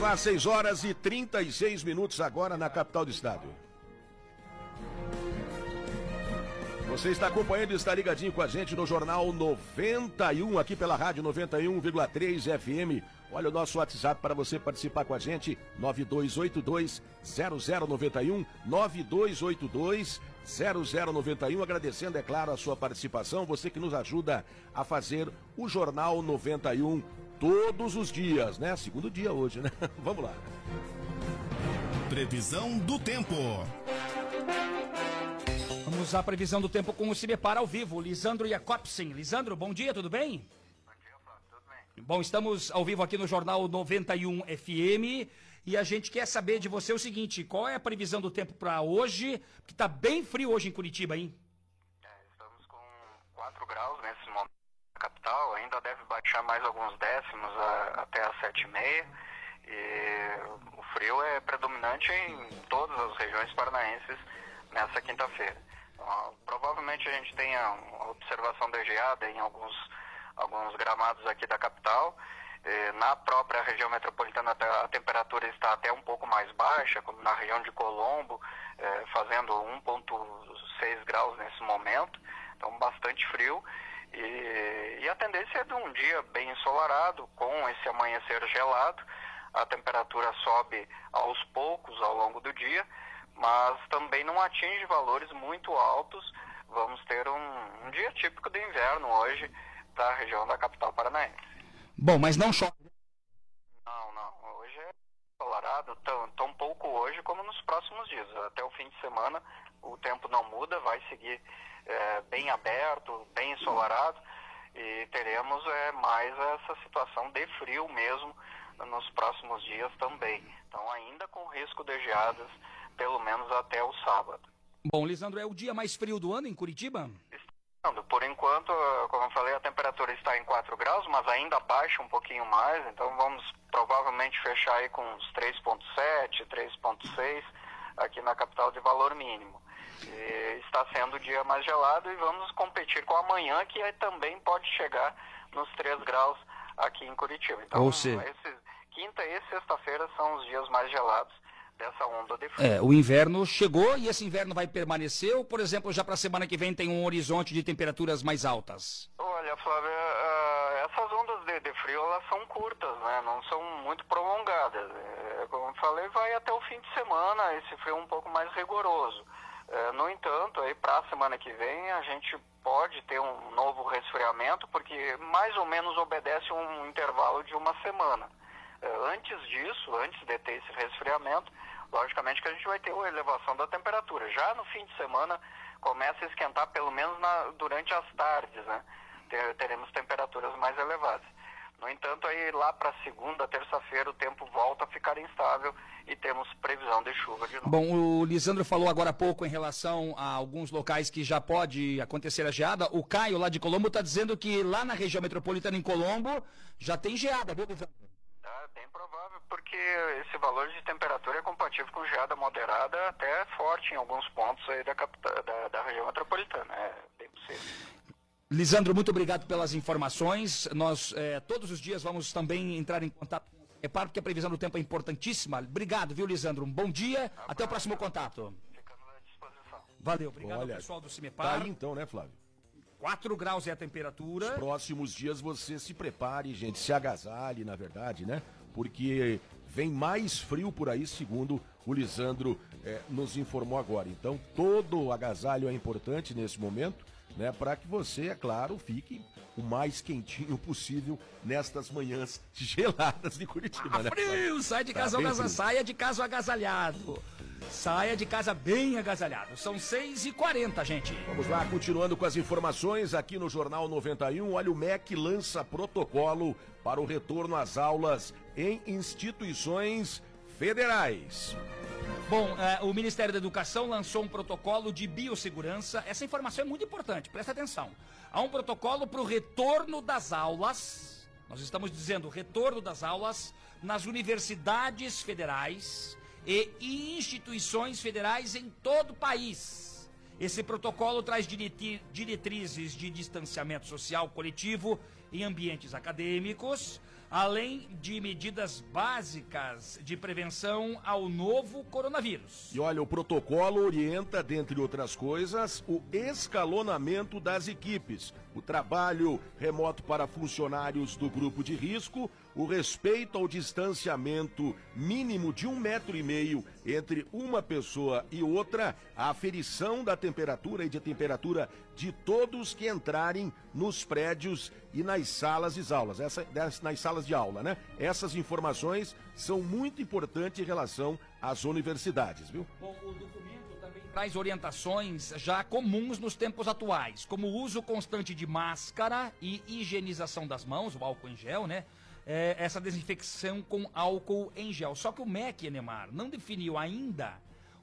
Lá, 6 horas e 36 minutos agora na capital do estado. Você está acompanhando e está ligadinho com a gente no Jornal 91, aqui pela Rádio 91,3 FM. Olha o nosso WhatsApp para você participar com a gente, 9282-0091, 9282-0091. Agradecendo, é claro, a sua participação, você que nos ajuda a fazer o Jornal 91 todos os dias, né? Segundo dia hoje, né? Vamos lá. Previsão do tempo. Vamos à previsão do tempo com o Cibepar ao vivo, Lisandro Jacobsen. Lisandro, bom dia, tudo bem? Bom dia, tudo bem. Bom, estamos ao vivo aqui no Jornal 91 FM e a gente quer saber de você o seguinte, qual é a previsão do tempo para hoje? Que tá bem frio hoje em Curitiba, hein? Estamos com 4 graus nesse ainda deve baixar mais alguns décimos a- até as 7h30. E o frio é predominante em todas as regiões paranaenses nessa quinta-feira. Então, provavelmente a gente tenha observação de geada em alguns, alguns gramados aqui da capital. Eh, Na própria região metropolitana a temperatura está até um pouco mais baixa, como na região de Colombo, eh, fazendo 1,6 graus nesse momento, então bastante frio. E, e a tendência é de um dia bem ensolarado, com esse amanhecer gelado. A temperatura sobe aos poucos ao longo do dia, mas também não atinge valores muito altos. Vamos ter um, um dia típico de inverno hoje da região da capital paranaense. Bom, mas não chove. Não, não. Hoje é ensolarado, tão, tão pouco hoje como nos próximos dias. Até o fim de semana o tempo não muda, vai seguir eh, bem aberto, bem ensolarado e teremos eh, mais essa situação de frio mesmo nos próximos dias também. Então ainda com risco de geadas, pelo menos até o sábado. Bom, Lisandro, é o dia mais frio do ano em Curitiba? Por enquanto, como eu falei, a temperatura está em 4 graus, mas ainda baixa um pouquinho mais, então vamos provavelmente fechar aí com uns 3.7, 3.6 aqui na capital de valor mínimo. E está sendo o dia mais gelado e vamos competir com amanhã, que aí também pode chegar nos 3 graus aqui em Curitiba. Então, Ou seja- esses- quinta e sexta-feira são os dias mais gelados dessa onda de frio. É, o inverno chegou e esse inverno vai permanecer ou, por exemplo, já para a semana que vem tem um horizonte de temperaturas mais altas? Olha, Flávia, ah, essas ondas de, de frio elas são curtas, né? Não são muito prolongadas. É, como eu falei, vai até o fim de semana esse frio um pouco mais rigoroso. É, no entanto, aí para a semana que vem a gente pode ter um novo resfriamento, porque mais ou menos obedece um intervalo de uma semana. É, antes disso, antes de ter esse resfriamento, logicamente que a gente vai ter uma elevação da temperatura. Já no fim de semana começa a esquentar pelo menos na- durante as tardes, né? Ter- teremos temperaturas mais elevadas. No entanto, aí lá para segunda, terça-feira o tempo volta a ficar instável e temos previsão de chuva de novo. Bom, o Lisandro falou agora há pouco em relação a alguns locais que já pode acontecer a geada. O Caio, lá de Colombo, está dizendo que lá na região metropolitana, em Colombo, já tem geada, viu, Lisandro? Tá bem provável porque esse valor de temperatura é compatível com geada moderada até forte em alguns pontos aí da, da, da região metropolitana. É bem possível. Lisandro, muito obrigado pelas informações. Nós eh, todos os dias vamos também entrar em contato com o Reparo, porque a previsão do tempo é importantíssima. Obrigado, viu, Lisandro? Um bom dia, até o próximo contato. Ficando à disposição. Valeu, obrigado Olha, ao pessoal do Tá Cimepar. aí então, né, Flávio? 4 graus é a temperatura. Próximos dias você se prepare, gente, se agasalhe, na verdade, né? Porque vem mais frio por aí, segundo o Lisandro eh, nos informou agora. Então, todo agasalho é importante nesse momento. Né? Para que você, é claro, fique o mais quentinho possível nestas manhãs geladas de Curitiba, né? Frio, sai de Tá casa, agasalhado, frio. saia de casa agasalhado. Saia de casa bem agasalhado. São 6h40, gente. Vamos lá, continuando com as informações aqui no Jornal 91. Olha, o MEC lança protocolo para o retorno às aulas em instituições federais. Bom, eh, o Ministério da Educação lançou um protocolo de biossegurança. Essa informação é muito importante, presta atenção. Há um protocolo para o retorno das aulas. Nós estamos dizendo retorno das aulas nas universidades federais e instituições federais em todo o país. Esse protocolo traz diretrizes de distanciamento social coletivo em ambientes acadêmicos, além de medidas básicas de prevenção ao novo coronavírus. E olha, o protocolo orienta, dentre outras coisas, o escalonamento das equipes, o trabalho remoto para funcionários do grupo de risco, o respeito ao distanciamento mínimo de um metro e meio entre uma pessoa e outra, a aferição da temperatura e de temperatura de todos que entrarem nos prédios e nas salas de aulas, essa, nas salas de aula, né? Essas informações são muito importantes em relação às universidades, viu? Bom, o documento traz orientações já comuns nos tempos atuais, como o uso constante de máscara e higienização das mãos, o álcool em gel, né? É, essa desinfecção com álcool em gel. Só que o MEC, Enemar, não definiu ainda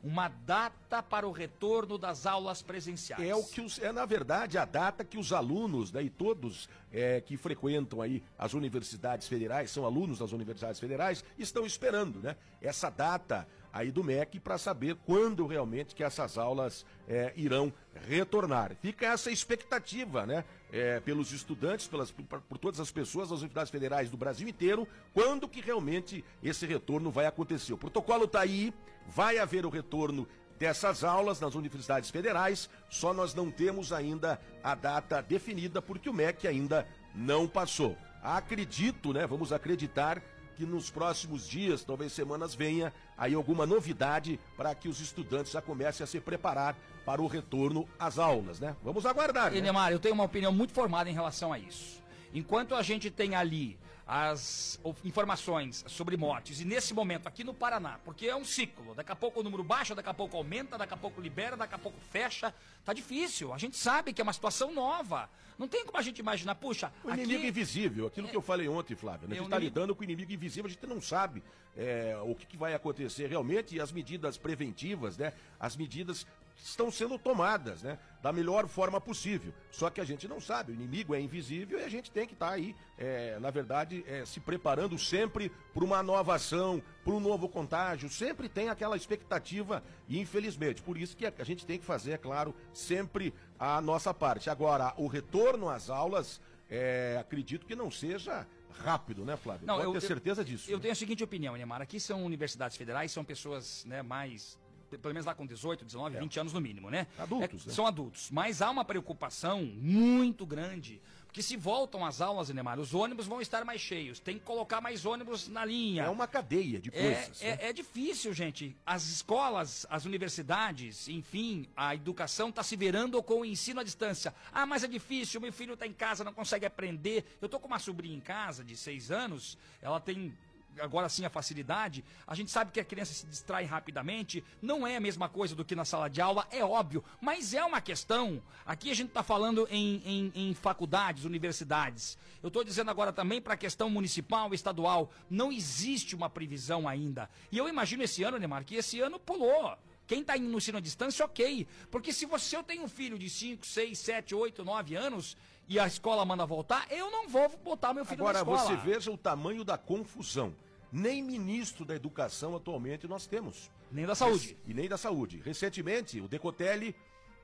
uma data para o retorno das aulas presenciais. É o que os, é na verdade a data que os alunos, né, e todos é, que frequentam aí as universidades federais, são alunos das universidades federais, estão esperando, né? Essa data aí do MEC para saber quando realmente que essas aulas é, irão retornar. Fica essa expectativa, né? é, pelos estudantes, pelas, por, todas as pessoas das universidades federais do Brasil inteiro, quando que realmente esse retorno vai acontecer. O protocolo está aí, vai haver o retorno dessas aulas nas universidades federais, só nós não temos ainda a data definida porque o MEC ainda não passou. Acredito, né? Vamos acreditar que nos próximos dias, talvez semanas, venha aí alguma novidade para que os estudantes já comecem a se preparar para o retorno às aulas, né? Vamos aguardar. né? Eu tenho uma opinião muito formada em relação a isso. Enquanto a gente tem ali as informações sobre mortes, e nesse momento aqui no Paraná, porque é um ciclo, daqui a pouco o número baixa, daqui a pouco aumenta, daqui a pouco libera, daqui a pouco fecha, tá difícil. A gente sabe que é uma situação nova. Não tem como a gente imaginar, puxa, O inimigo aqui... invisível, aquilo que eu falei ontem, Flávio. né? A É gente está inimigo- lidando com o inimigo invisível, a gente não sabe é, o que, que vai acontecer realmente e as medidas preventivas, né? As medidas estão sendo tomadas, né? Da melhor forma possível. Só que a gente não sabe, o inimigo é invisível e a gente tem que estar aí, é, na verdade, é, se preparando sempre para uma nova ação, para um novo contágio. Sempre tem aquela expectativa e infelizmente, por isso que a a gente tem que fazer, é claro, sempre a nossa parte. Agora, o retorno às aulas, é, acredito que não seja rápido, né, Flávio? Não, Pode eu- ter eu- certeza disso. Eu né? tenho a seguinte opinião, Neymar. Aqui são universidades federais, são pessoas né, mais. Pe- Pelo menos lá com 18, 19, 20 anos no mínimo, né? Adultos, É, né? São adultos. Mas há uma preocupação muito grande. Porque se voltam às aulas, Neymar, os ônibus vão estar mais cheios. Tem que colocar mais ônibus na linha. É uma cadeia de É, coisas. né? é, é difícil, gente. As escolas, as universidades, enfim, a educação está se virando com o ensino à distância. Ah, mas é difícil, meu filho está em casa, não consegue aprender. Eu tô com uma sobrinha em casa de seis anos, ela tem agora sim a facilidade. A gente sabe que a criança se distrai rapidamente, não é a mesma coisa do que na sala de aula, é óbvio, mas é uma questão. Aqui a gente está falando em, em, em faculdades, universidades. Eu estou dizendo agora também para a questão municipal, estadual. Não existe uma previsão ainda. E eu imagino esse ano, Neymar, que esse ano pulou. Quem está indo no ensino à distância, ok. Porque se você eu tenho um filho de 5, 6, 7, 8, 9 anos e a escola manda voltar, eu não vou botar meu filho Agora, na escola. você veja o tamanho da confusão. Nem ministro da educação atualmente nós temos. Nem da saúde. E nem da saúde. Recentemente, o Decotelli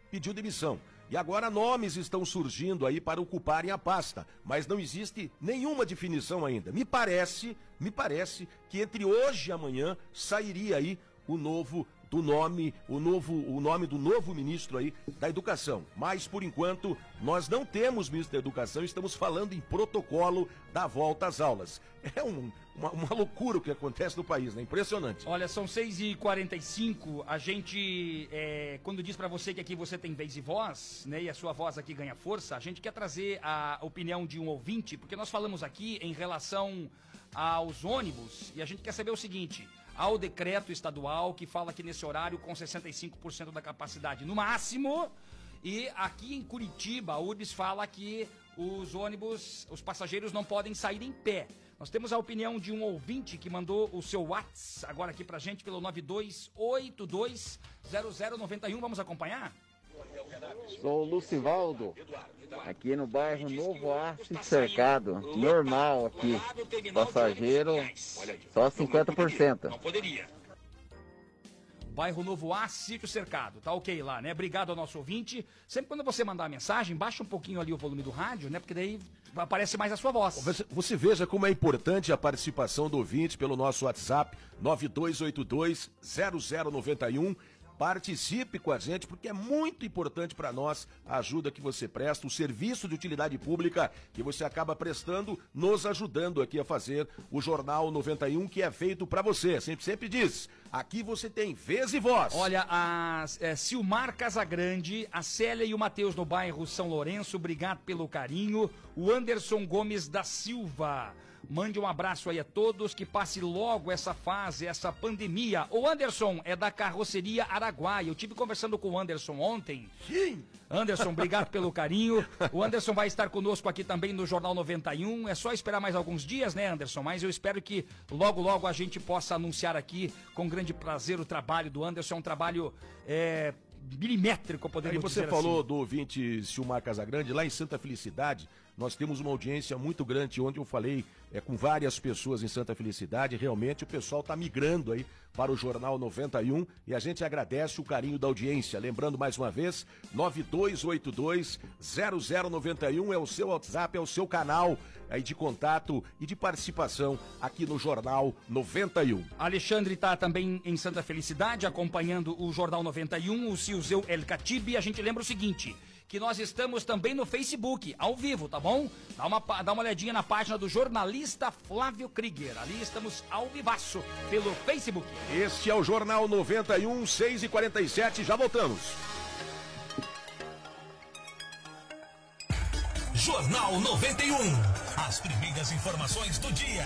pediu demissão. E agora nomes estão surgindo aí para ocuparem a pasta, mas não existe nenhuma definição ainda. Me parece, me parece que entre hoje e amanhã sairia aí o novo do nome, o novo, o nome do novo ministro aí da Educação. Mas por enquanto nós não temos ministro da Educação, estamos falando em protocolo da volta às aulas. É um- uma, uma loucura o que acontece no país, né? Impressionante. Olha, são 6h45. A gente, é, quando diz pra você que aqui você tem vez e voz, né, e a sua voz aqui ganha força, a gente quer trazer a opinião de um ouvinte, porque nós falamos aqui em relação aos ônibus, e a gente quer saber o seguinte: há o decreto estadual que fala que nesse horário com 65% da capacidade no máximo, e aqui em Curitiba, a URBS fala que os ônibus, os passageiros não podem sair em pé. Nós temos a opinião de um ouvinte que mandou o seu WhatsApp agora aqui pra gente pelo 92820091. Vamos acompanhar? Sou o Lucivaldo, aqui no bairro Novo Arte Cercado. Normal aqui. Passageiro só 50%. poderia. Bairro Novo A, sítio cercado. Tá ok lá, né? Obrigado ao nosso ouvinte. Sempre quando você mandar a mensagem, baixa um pouquinho ali o volume do rádio, né? Porque daí aparece mais a sua voz. Você, você veja como é importante a participação do ouvinte pelo nosso WhatsApp 92820091. Participe com a gente, porque é muito importante para nós a ajuda que você presta, o serviço de utilidade pública que você acaba prestando, nos ajudando aqui a fazer o Jornal 91, que é feito para você. Sempre, sempre diz: aqui você tem vez e voz. Olha, a é, Silmar Casagrande, a Célia e o Matheus no bairro São Lourenço, obrigado pelo carinho. O Anderson Gomes da Silva. Mande um abraço aí a todos, que passe logo essa fase, essa pandemia. O Anderson é da carroceria Araguaia. Eu tive conversando com o Anderson ontem. Sim. Anderson, obrigado pelo carinho. O Anderson vai estar conosco aqui também no Jornal 91. É só esperar mais alguns dias, né, Anderson? Mas eu espero que logo, logo a gente possa anunciar aqui com grande prazer o trabalho do Anderson. É um trabalho é, milimétrico, Aí podemos você falou assim. do ouvinte Silmar Casagrande, lá em Santa Felicidade, nós temos uma audiência muito grande, onde eu falei é, com várias pessoas em Santa Felicidade, realmente o pessoal está migrando aí para o Jornal 91 e a gente agradece o carinho da audiência. Lembrando mais uma vez, 9282-0091 é o seu WhatsApp, é o seu canal aí de contato e de participação aqui no Jornal 91. Alexandre está também em Santa Felicidade, acompanhando o Jornal 91, o Silzeu El Catibe. A gente lembra o seguinte, que nós estamos também no Facebook, ao vivo, tá bom? Dá uma, dá uma olhadinha na página do jornalista Flávio Krieger. Ali estamos ao vivaço pelo Facebook. Este é o Jornal 91, 6 e 47 já voltamos. Jornal 91. As primeiras informações do dia.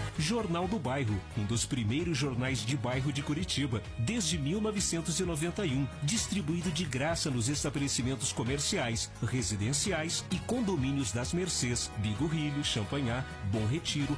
Jornal do Bairro, um dos primeiros jornais de bairro de Curitiba, desde 1991, distribuído de graça nos estabelecimentos comerciais, residenciais e condomínios das Mercês, Bigorrilho, Champanhar, Bom Retiro,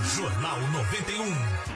Jornal 91.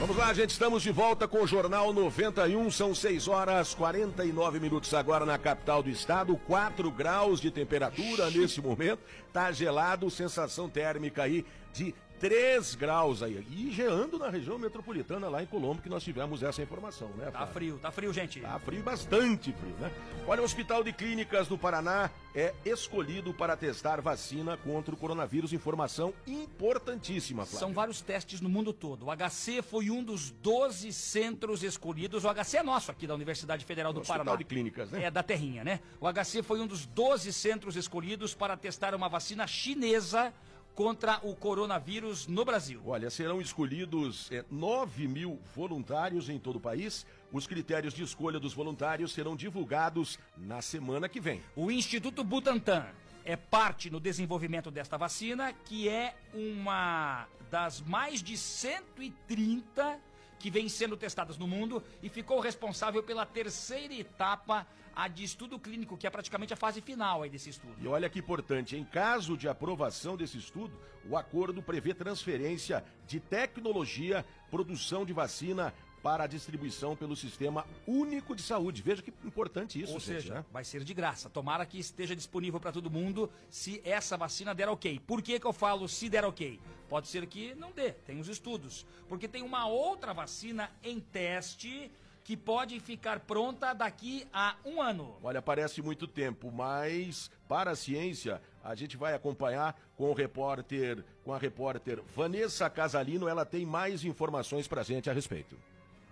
Vamos lá, gente, estamos de volta com o Jornal 91, são 6 horas 49 minutos agora na capital do estado, 4 graus de temperatura nesse momento, tá gelado, sensação térmica aí de 3 graus aí. E geando na região metropolitana lá em Colombo, que nós tivemos essa informação, né? Tá frio, tá frio, gente. Tá frio, bastante frio, né? Olha, o Hospital de Clínicas do Paraná é escolhido para testar vacina contra o coronavírus. Informação importantíssima, Flávio. São vários testes no mundo todo. O HC foi um dos 12 centros escolhidos. O HC é nosso aqui da Universidade Federal do Hospital Paraná. de Clínicas, né? É da Terrinha, né? O HC foi um dos 12 centros escolhidos para testar uma vacina chinesa contra o coronavírus no Brasil. Olha, serão escolhidos é, 9 mil voluntários em todo o país. Os critérios de escolha dos voluntários serão divulgados na semana que vem. O Instituto Butantan é parte no desenvolvimento desta vacina, que é uma das mais de 130 que vem sendo testadas no mundo e ficou responsável pela terceira etapa, a de estudo clínico, que é praticamente a fase final aí desse estudo. E olha que importante, em caso de aprovação desse estudo, o acordo prevê transferência de tecnologia, produção de vacina para a distribuição pelo Sistema Único de Saúde. Veja que importante isso, Ou gente, seja, né? vai ser de graça. Tomara que esteja disponível para todo mundo se essa vacina der ok. Por que, que eu falo se der ok? Pode ser que não dê, tem os estudos. Porque tem uma outra vacina em teste que pode ficar pronta daqui a um ano. Olha, parece muito tempo, mas para a ciência, a gente vai acompanhar com o repórter, com a repórter Vanessa Casalino, ela tem mais informações pra gente a respeito.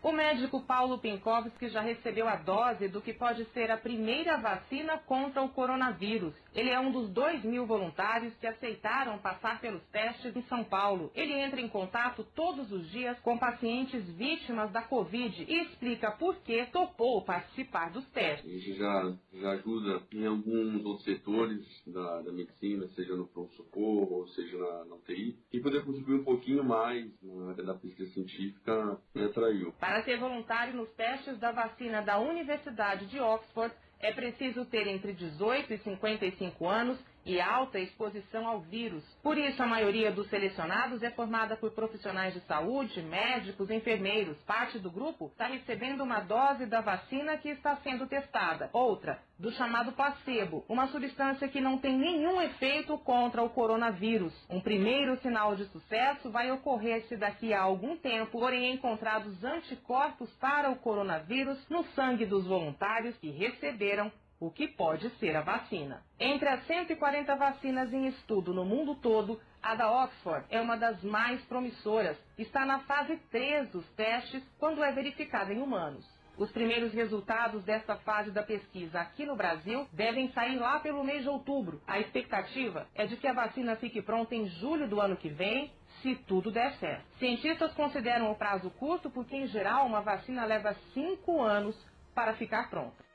O médico Paulo Pinkowski já recebeu a dose do que pode ser a primeira vacina contra o coronavírus. Ele é um dos 2 mil voluntários que aceitaram passar pelos testes em São Paulo. Ele entra em contato todos os dias com pacientes vítimas da Covid e explica por que topou participar dos A testes. gente já, já ajuda em alguns outros setores da, da medicina, seja no pronto-socorro, ou seja na, na UTI. E poder contribuir um pouquinho mais na área da pesquisa científica me atraiu. Para ser voluntário nos testes da vacina da Universidade de Oxford, é preciso ter entre 18 e 55 anos e alta exposição ao vírus. Por isso, a maioria dos selecionados é formada por profissionais de saúde, médicos, enfermeiros. Parte do grupo está recebendo uma dose da vacina que está sendo testada. Outra, do chamado placebo, uma substância que não tem nenhum efeito contra o coronavírus. Um primeiro sinal de sucesso vai ocorrer se daqui a algum tempo forem encontrados anticorpos para o coronavírus no sangue dos voluntários que receberam o que pode ser a vacina. Entre as 140 vacinas em estudo no mundo todo, a da Oxford é uma das mais promissoras. Está na fase 3 dos testes quando é verificada em humanos. Os primeiros resultados desta fase da pesquisa aqui no Brasil devem sair lá pelo mês de outubro. A expectativa é de que a vacina fique pronta em julho do ano que vem, se tudo der certo. Cientistas consideram o prazo curto porque, em geral, uma vacina leva cinco anos para ficar pronta.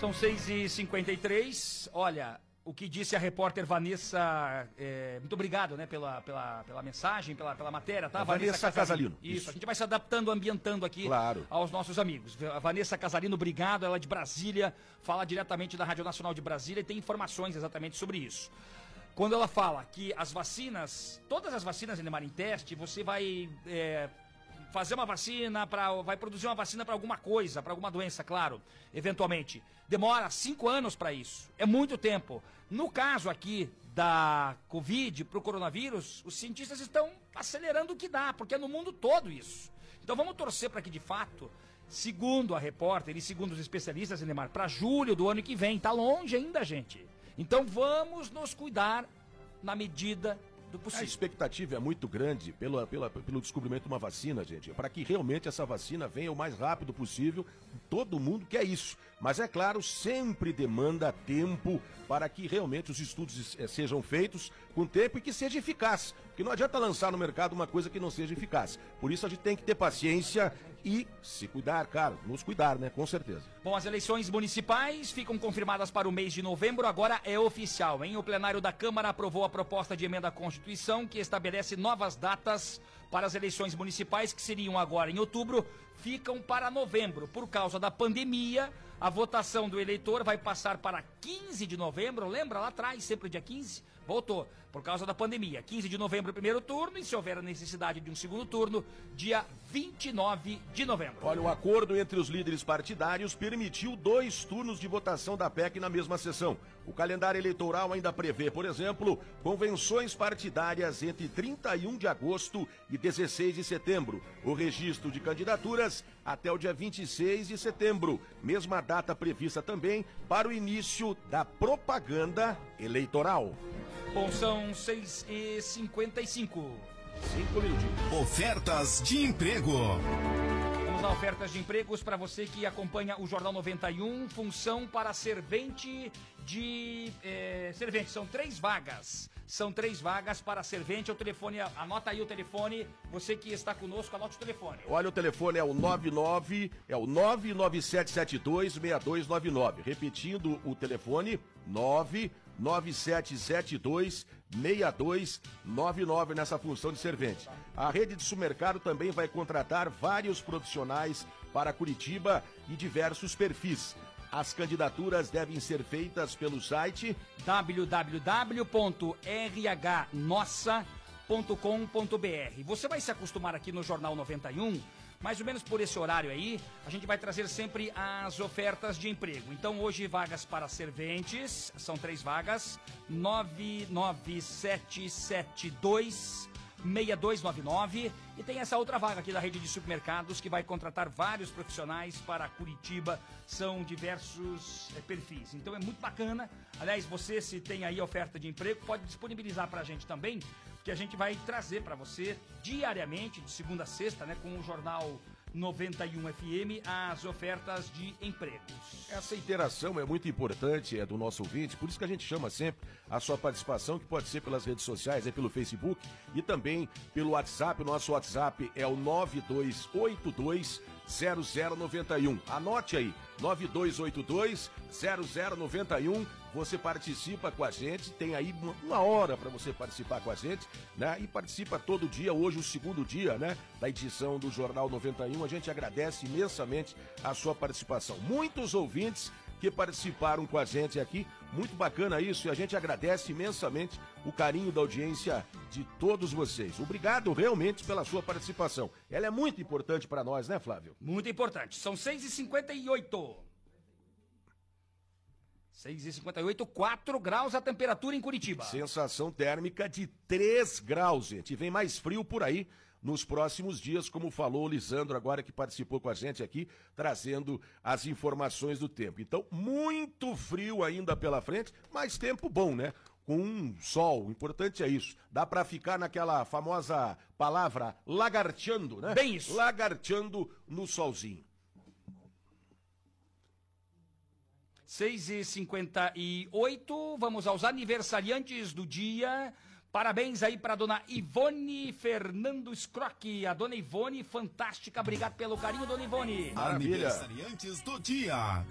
São 6h53. Olha, o que disse a repórter Vanessa. é, muito obrigado, né, pela, pela, pela mensagem, pela, pela matéria, tá? A Vanessa Casalino. Isso, Isso. a gente vai se adaptando, ambientando aqui Claro. aos nossos amigos. A Vanessa Casalino, obrigado. Ela é de Brasília, fala diretamente da Rádio Nacional de Brasília e tem informações exatamente sobre isso. Quando ela fala que as vacinas, todas as vacinas, Neymar, em teste, você vai é, fazer uma vacina para, vai produzir uma vacina para alguma coisa, para alguma doença, claro, eventualmente. Demora cinco anos para isso. É muito tempo. No caso aqui da Covid para o coronavírus, os cientistas estão acelerando o que dá, porque é no mundo todo isso. Então vamos torcer para que de fato, segundo a repórter e segundo os especialistas, Neymar, para julho do ano que vem, tá longe ainda, gente. Então vamos nos cuidar na medida do A possível. expectativa é muito grande pelo, pela- pelo descobrimento de uma vacina, gente, para que realmente essa vacina venha o mais rápido possível. Todo mundo quer isso. Mas é claro, sempre demanda tempo para que realmente os estudos eh, sejam feitos com tempo e que seja eficaz. Porque não adianta lançar no mercado uma coisa que não seja eficaz. Por isso a gente tem que ter paciência e se cuidar, cara, nos cuidar, né? Com certeza. Bom, as eleições municipais ficam confirmadas para o mês de novembro, agora é oficial, hein? O plenário da Câmara aprovou a proposta de emenda à Constituição que estabelece novas datas para as eleições municipais que seriam agora em outubro, ficam para novembro. Por causa da pandemia, A votação do eleitor vai passar para 15 de novembro, lembra lá atrás, sempre dia 15? Voltou, por causa da pandemia. 15 de novembro, primeiro turno, e se houver necessidade de um segundo turno, dia 29 de novembro. Olha, o acordo entre os líderes partidários permitiu dois turnos de votação da PEC na mesma sessão. O calendário eleitoral ainda prevê, por exemplo, convenções partidárias entre 31 de agosto e 16 de setembro. O registro de candidaturas até o dia 26 de setembro. Mesma data prevista também para o início da propaganda eleitoral. Bom, são 6 e 55 Cinco minutinhos. Ofertas de emprego. Vamos lá, ofertas de empregos para você que acompanha o Jornal 91. Função para servente de. eh, servente, são três vagas. São três vagas para servente. O telefone, anota aí o telefone. Você que está conosco, anote o telefone. Olha, o telefone é o 99, é o 997726299. Repetindo o telefone, 997726299 nessa função de servente. A rede de supermercado também vai contratar vários profissionais para Curitiba e diversos perfis. As candidaturas devem ser feitas pelo site www.rhnossa.com.br. Você vai se acostumar aqui no Jornal 91, mais ou menos por esse horário aí, a gente vai trazer sempre as ofertas de emprego. Então hoje vagas para serventes, são três vagas, 99772 6299 e tem essa outra vaga aqui da rede de supermercados que vai contratar vários profissionais para Curitiba, são diversos eh, perfis. Então é muito bacana. Aliás, você se tem aí oferta de emprego, pode disponibilizar para a gente também, que a gente vai trazer para você diariamente, de segunda a sexta, né, com o jornal 91 FM, as ofertas de empregos. Essa interação é muito importante, é do nosso ouvinte, por isso que a gente chama sempre a sua participação, que pode ser pelas redes sociais, é pelo Facebook e também pelo WhatsApp. O nosso WhatsApp é o 9282 0091. Anote aí, 9282 0091. Você participa com a gente, tem aí uma- hora para você participar com a gente, né? E participa todo dia, hoje o segundo dia, né, da edição do Jornal 91. A gente agradece imensamente a sua participação. Muitos ouvintes que participaram com a gente aqui. Muito bacana isso e a gente agradece imensamente o carinho da audiência de todos vocês. Obrigado realmente pela sua participação. Ela é muito importante para nós, né, Flávio? Muito importante. São 6h58. 6h58, 4 graus a temperatura em Curitiba. Sensação térmica de 3 graus, gente. E vem mais frio por aí nos próximos dias, como falou o Lisandro agora que participou com a gente aqui, trazendo as informações do tempo. Então, muito frio ainda pela frente, mas tempo bom, né? Com sol, o importante é isso. Dá pra ficar naquela famosa palavra lagarteando, né? Bem isso. Lagarteando no solzinho. 6h58, vamos aos aniversariantes do dia. Parabéns aí para dona Ivone Fernando Scrock. A dona Ivone, fantástica. Obrigado pelo carinho, dona Ivone. Aniversariantes do dia.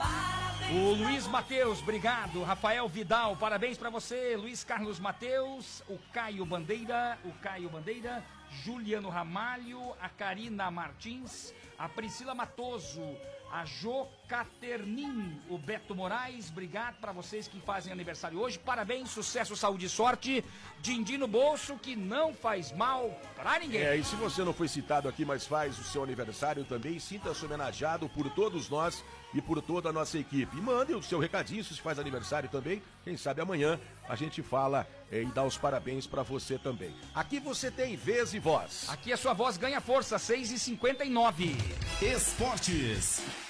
O Luiz Mateus, obrigado. Rafael Vidal, parabéns para você. Luiz Carlos Mateus, o Caio Bandeira, o Caio Bandeira, Juliano Ramalho, a Karina Martins, a Priscila Matoso, a Jo Caternin, o Beto Moraes, obrigado para vocês que fazem aniversário hoje. Parabéns, sucesso, saúde e sorte. Din-din no bolso que não faz mal pra ninguém. É, e se você não foi citado aqui, mas faz o seu aniversário também, sinta-se homenageado por todos nós e por toda a nossa equipe. E mande o seu recadinho se faz aniversário também. Quem sabe amanhã a gente fala eh, e dá os parabéns pra você também. Aqui você tem vez e voz. Aqui a sua voz ganha força, 6h59. Esportes.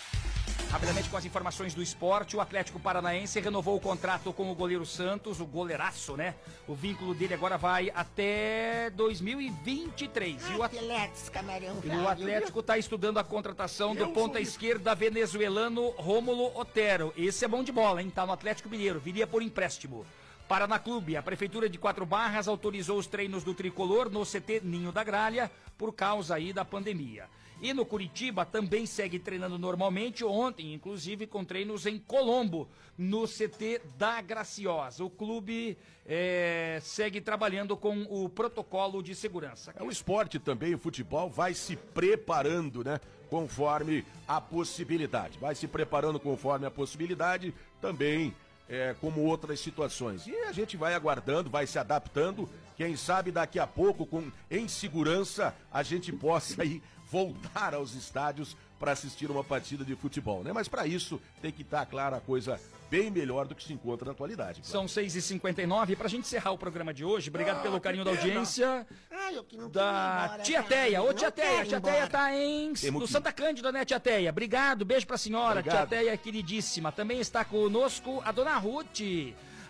Rapidamente com as informações do esporte, o Atlético Paranaense renovou o contrato com o goleiro Santos, o goleiraço, né? O vínculo dele agora vai até 2023. E o, At- Atletas, camarão e o Atlético está estudando a contratação do ponta esquerda venezuelano Rômulo Otero. Esse é bom de bola, hein? Tá no Atlético Mineiro, viria por empréstimo. Paraná Clube, a Prefeitura de Quatro Barras autorizou os treinos do tricolor no CT Ninho da Gralha por causa aí da pandemia. E no Curitiba também segue treinando normalmente. Ontem, inclusive, com treinos em Colombo, no CT da Graciosa. O clube é, segue trabalhando com o protocolo de segurança. É o esporte também, o futebol vai se preparando, né? Conforme a possibilidade. Vai se preparando conforme a possibilidade, também é, como outras situações. E a gente vai aguardando, vai se adaptando. Quem sabe daqui a pouco, com em segurança, a gente possa aí voltar aos estádios para assistir uma partida de futebol, né? Mas para isso tem que estar clara a coisa bem melhor do que se encontra na atualidade. São 6h59. Pra gente encerrar o programa de hoje, obrigado pelo carinho da audiência. Ai, eu que não Da embora, Tia. Teia. Ô, Tia Teia. Tia. Teia tá em... Temos no que- Santa Cândida, né, Tia Teia? Obrigado, beijo pra senhora. Obrigado. Tia Teia, queridíssima. Também está conosco a Dona Ruth.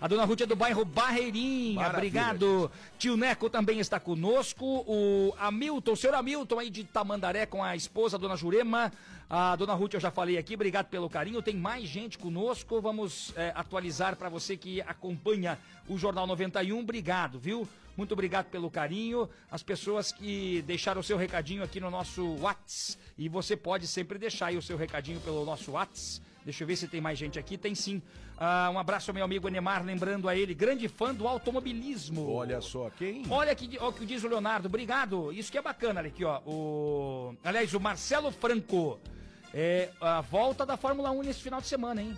A Dona Ruth é do bairro Barreirinha. Maravilha, Obrigado. Tio Neco também está conosco. O Hamilton, o senhor Hamilton aí de Tamandaré com a esposa, a Dona Jurema. A Dona Ruth eu já falei aqui, obrigado pelo carinho. Tem mais gente conosco. Vamos é, atualizar para você que acompanha o Jornal 91. Obrigado, viu? Muito obrigado pelo carinho. As pessoas que deixaram o seu recadinho aqui no nosso Whats. E você pode sempre deixar aí o seu recadinho pelo nosso Whats. Deixa eu ver se tem mais gente aqui. Tem sim. Ah, um abraço ao meu amigo Enemar, lembrando a ele, grande fã do automobilismo. Olha só, quem? Olha que, o que diz o Leonardo, obrigado. Isso que é bacana, olha aqui, ó. O, aliás, o Marcelo Franco. É a volta da Fórmula 1 nesse final de semana, hein?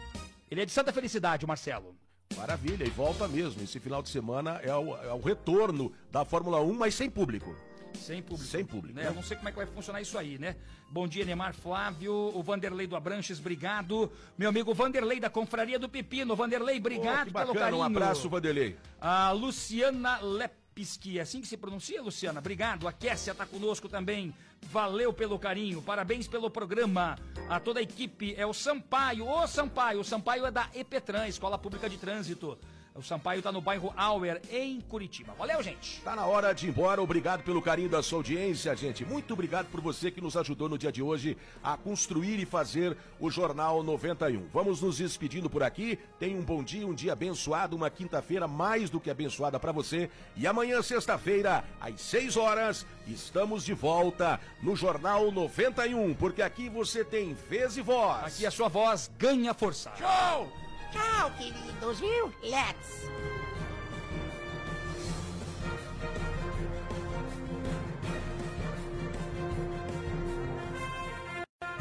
Ele é de Santa Felicidade, o Marcelo. Maravilha, e volta mesmo. Esse final de semana é o, é o retorno da Fórmula 1, mas sem público. Sem público. Sem público, Né? né? Eu não sei como é que vai funcionar isso aí, né? Bom dia, Neymar Flávio, o Vanderlei do Abranches, obrigado. Meu amigo Vanderlei da Confraria do Pepino. Vanderlei, obrigado Oh, pelo carinho. um abraço, Vanderlei. A Luciana Lepski, é assim que se pronuncia, Luciana? Obrigado. A Kessia tá conosco também. Valeu pelo carinho, parabéns pelo programa. A toda a equipe é o Sampaio. Ô Sampaio, o Sampaio é da EPETRAN, Escola Pública de Trânsito. O Sampaio tá no bairro Auer, em Curitiba. Valeu, gente. Tá na hora de ir embora. Obrigado pelo carinho da sua audiência, gente. Muito obrigado por você que nos ajudou no dia de hoje a construir e fazer o Jornal 91. Vamos nos despedindo por aqui. Tenha um bom dia, um dia abençoado, uma quinta-feira mais do que abençoada para você. E amanhã, sexta-feira, às 6 horas, estamos de volta no Jornal 91, porque aqui você tem vez e voz. Aqui a sua voz ganha força. Tchau! Tchau, queridos, viu? Let's!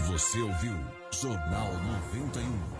Você ouviu Jornal 91.